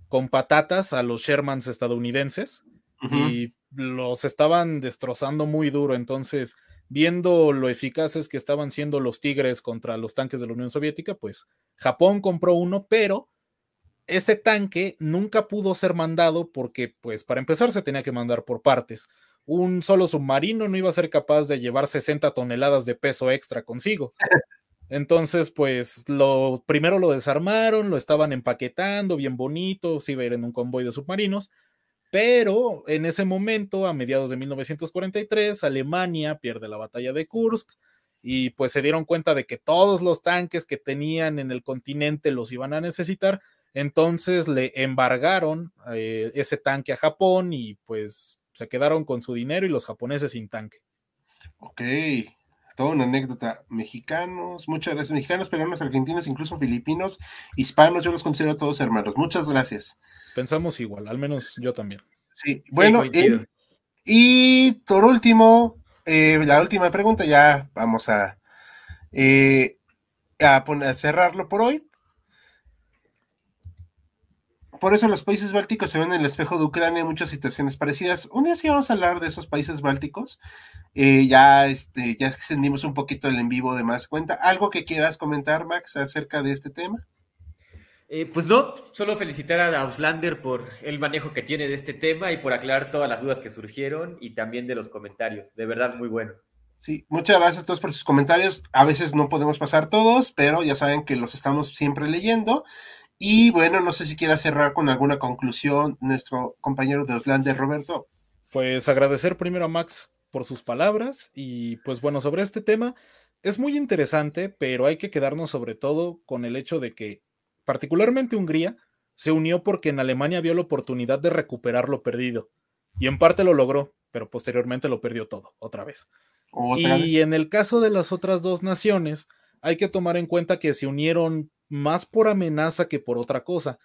con patatas a los Shermans estadounidenses y los estaban destrozando muy duro. Entonces, viendo lo eficaces que estaban siendo los Tigres contra los tanques de la Unión Soviética, pues Japón compró uno, pero ese tanque nunca pudo ser mandado porque, pues, para empezar se tenía que mandar por partes. Un solo submarino no iba a ser capaz de llevar 60 toneladas de peso extra consigo. Entonces, pues, lo primero lo desarmaron, lo estaban empaquetando bien bonito, se iba a ir en un convoy de submarinos, pero en ese momento, a mediados de 1943, Alemania pierde la batalla de Kursk y pues se dieron cuenta de que todos los tanques que tenían en el continente los iban a necesitar. Entonces le embargaron eh, ese tanque a Japón y pues se quedaron con su dinero y los japoneses sin tanque. Ok, toda una anécdota. Mexicanos, muchas gracias. Mexicanos, peruanos, argentinos, incluso filipinos, hispanos, yo los considero todos hermanos. Muchas gracias. Pensamos igual, al menos yo también. Sí, bueno, y por último, eh, la última pregunta, ya vamos a, eh, a, poner, a cerrarlo por hoy. Por eso los países bálticos se ven en el espejo de Ucrania en muchas situaciones parecidas. Un día sí vamos a hablar de esos países bálticos. Eh, ya, este, ya extendimos un poquito el en vivo de más cuenta. ¿Algo que quieras comentar, Max, acerca de este tema? Eh, pues no, solo felicitar a Auslander por el manejo que tiene de este tema y por aclarar todas las dudas que surgieron y también de los comentarios. De verdad, muy bueno. Sí, muchas gracias a todos por sus comentarios. A veces no podemos pasar todos, pero ya saben que los estamos siempre leyendo. Y bueno, no sé si quiera cerrar con alguna conclusión nuestro compañero de Auslander, Roberto. Pues agradecer primero a Max por sus palabras y pues bueno, sobre este tema es muy interesante, pero hay que quedarnos sobre todo con el hecho de que particularmente Hungría se unió porque en Alemania vio la oportunidad de recuperar lo perdido y en parte lo logró, pero posteriormente lo perdió todo, otra vez. y en el caso de las otras dos naciones, hay que tomar en cuenta que se unieron más por amenaza que por otra cosa.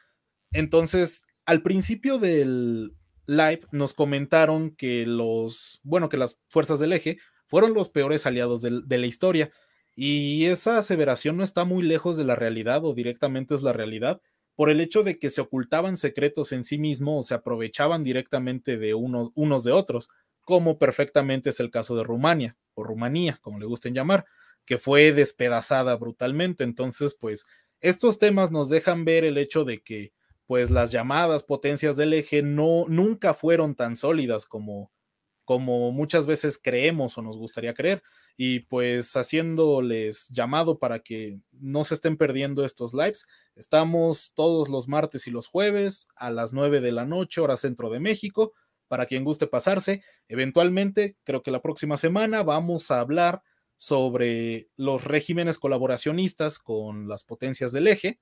Entonces, al principio del, Live nos comentaron que los, bueno, que las fuerzas del eje fueron los peores aliados de, la historia. Y esa aseveración no está muy lejos de la realidad o directamente es la realidad por el hecho de que se ocultaban secretos en sí mismo o se aprovechaban directamente de unos, unos de otros, como perfectamente es el caso de Rumania o Rumanía, como le gusten llamar, que fue despedazada brutalmente. Entonces, pues, estos temas nos dejan ver el hecho de que pues las llamadas potencias del eje no, nunca fueron tan sólidas como, como muchas veces creemos o nos gustaría creer. Y pues haciéndoles llamado para que no se estén perdiendo estos lives, estamos todos los martes y los jueves a las 9 de la noche, hora centro de México, para quien guste pasarse. Eventualmente, creo que la próxima semana vamos a hablar sobre los regímenes colaboracionistas con las potencias del eje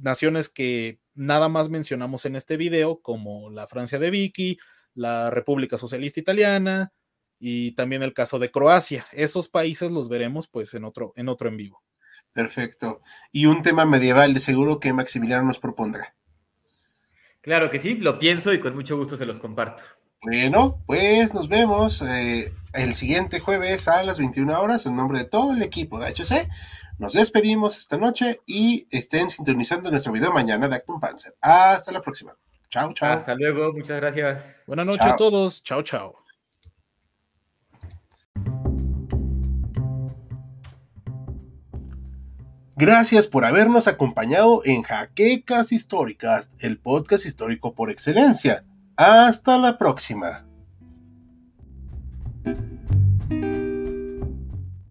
naciones que nada más mencionamos en este video, como la Francia de Vicky, la República Socialista Italiana y también el caso de Croacia. Esos países los veremos pues en otro en otro en vivo. Perfecto. Y un tema medieval de seguro que Maximiliano nos propondrá. Claro que sí, lo pienso y con mucho gusto se los comparto. Bueno, pues nos vemos eh, el siguiente jueves a las 21 horas en nombre de todo el equipo de HC. Nos despedimos esta noche y estén sintonizando nuestro video mañana de Acton Panzer. Hasta la próxima. Chao, chao. Hasta luego, muchas gracias. Buenas noches a todos. Chao, chao. Gracias por habernos acompañado en Jaquecas Históricas, el podcast histórico por excelencia. Hasta la próxima.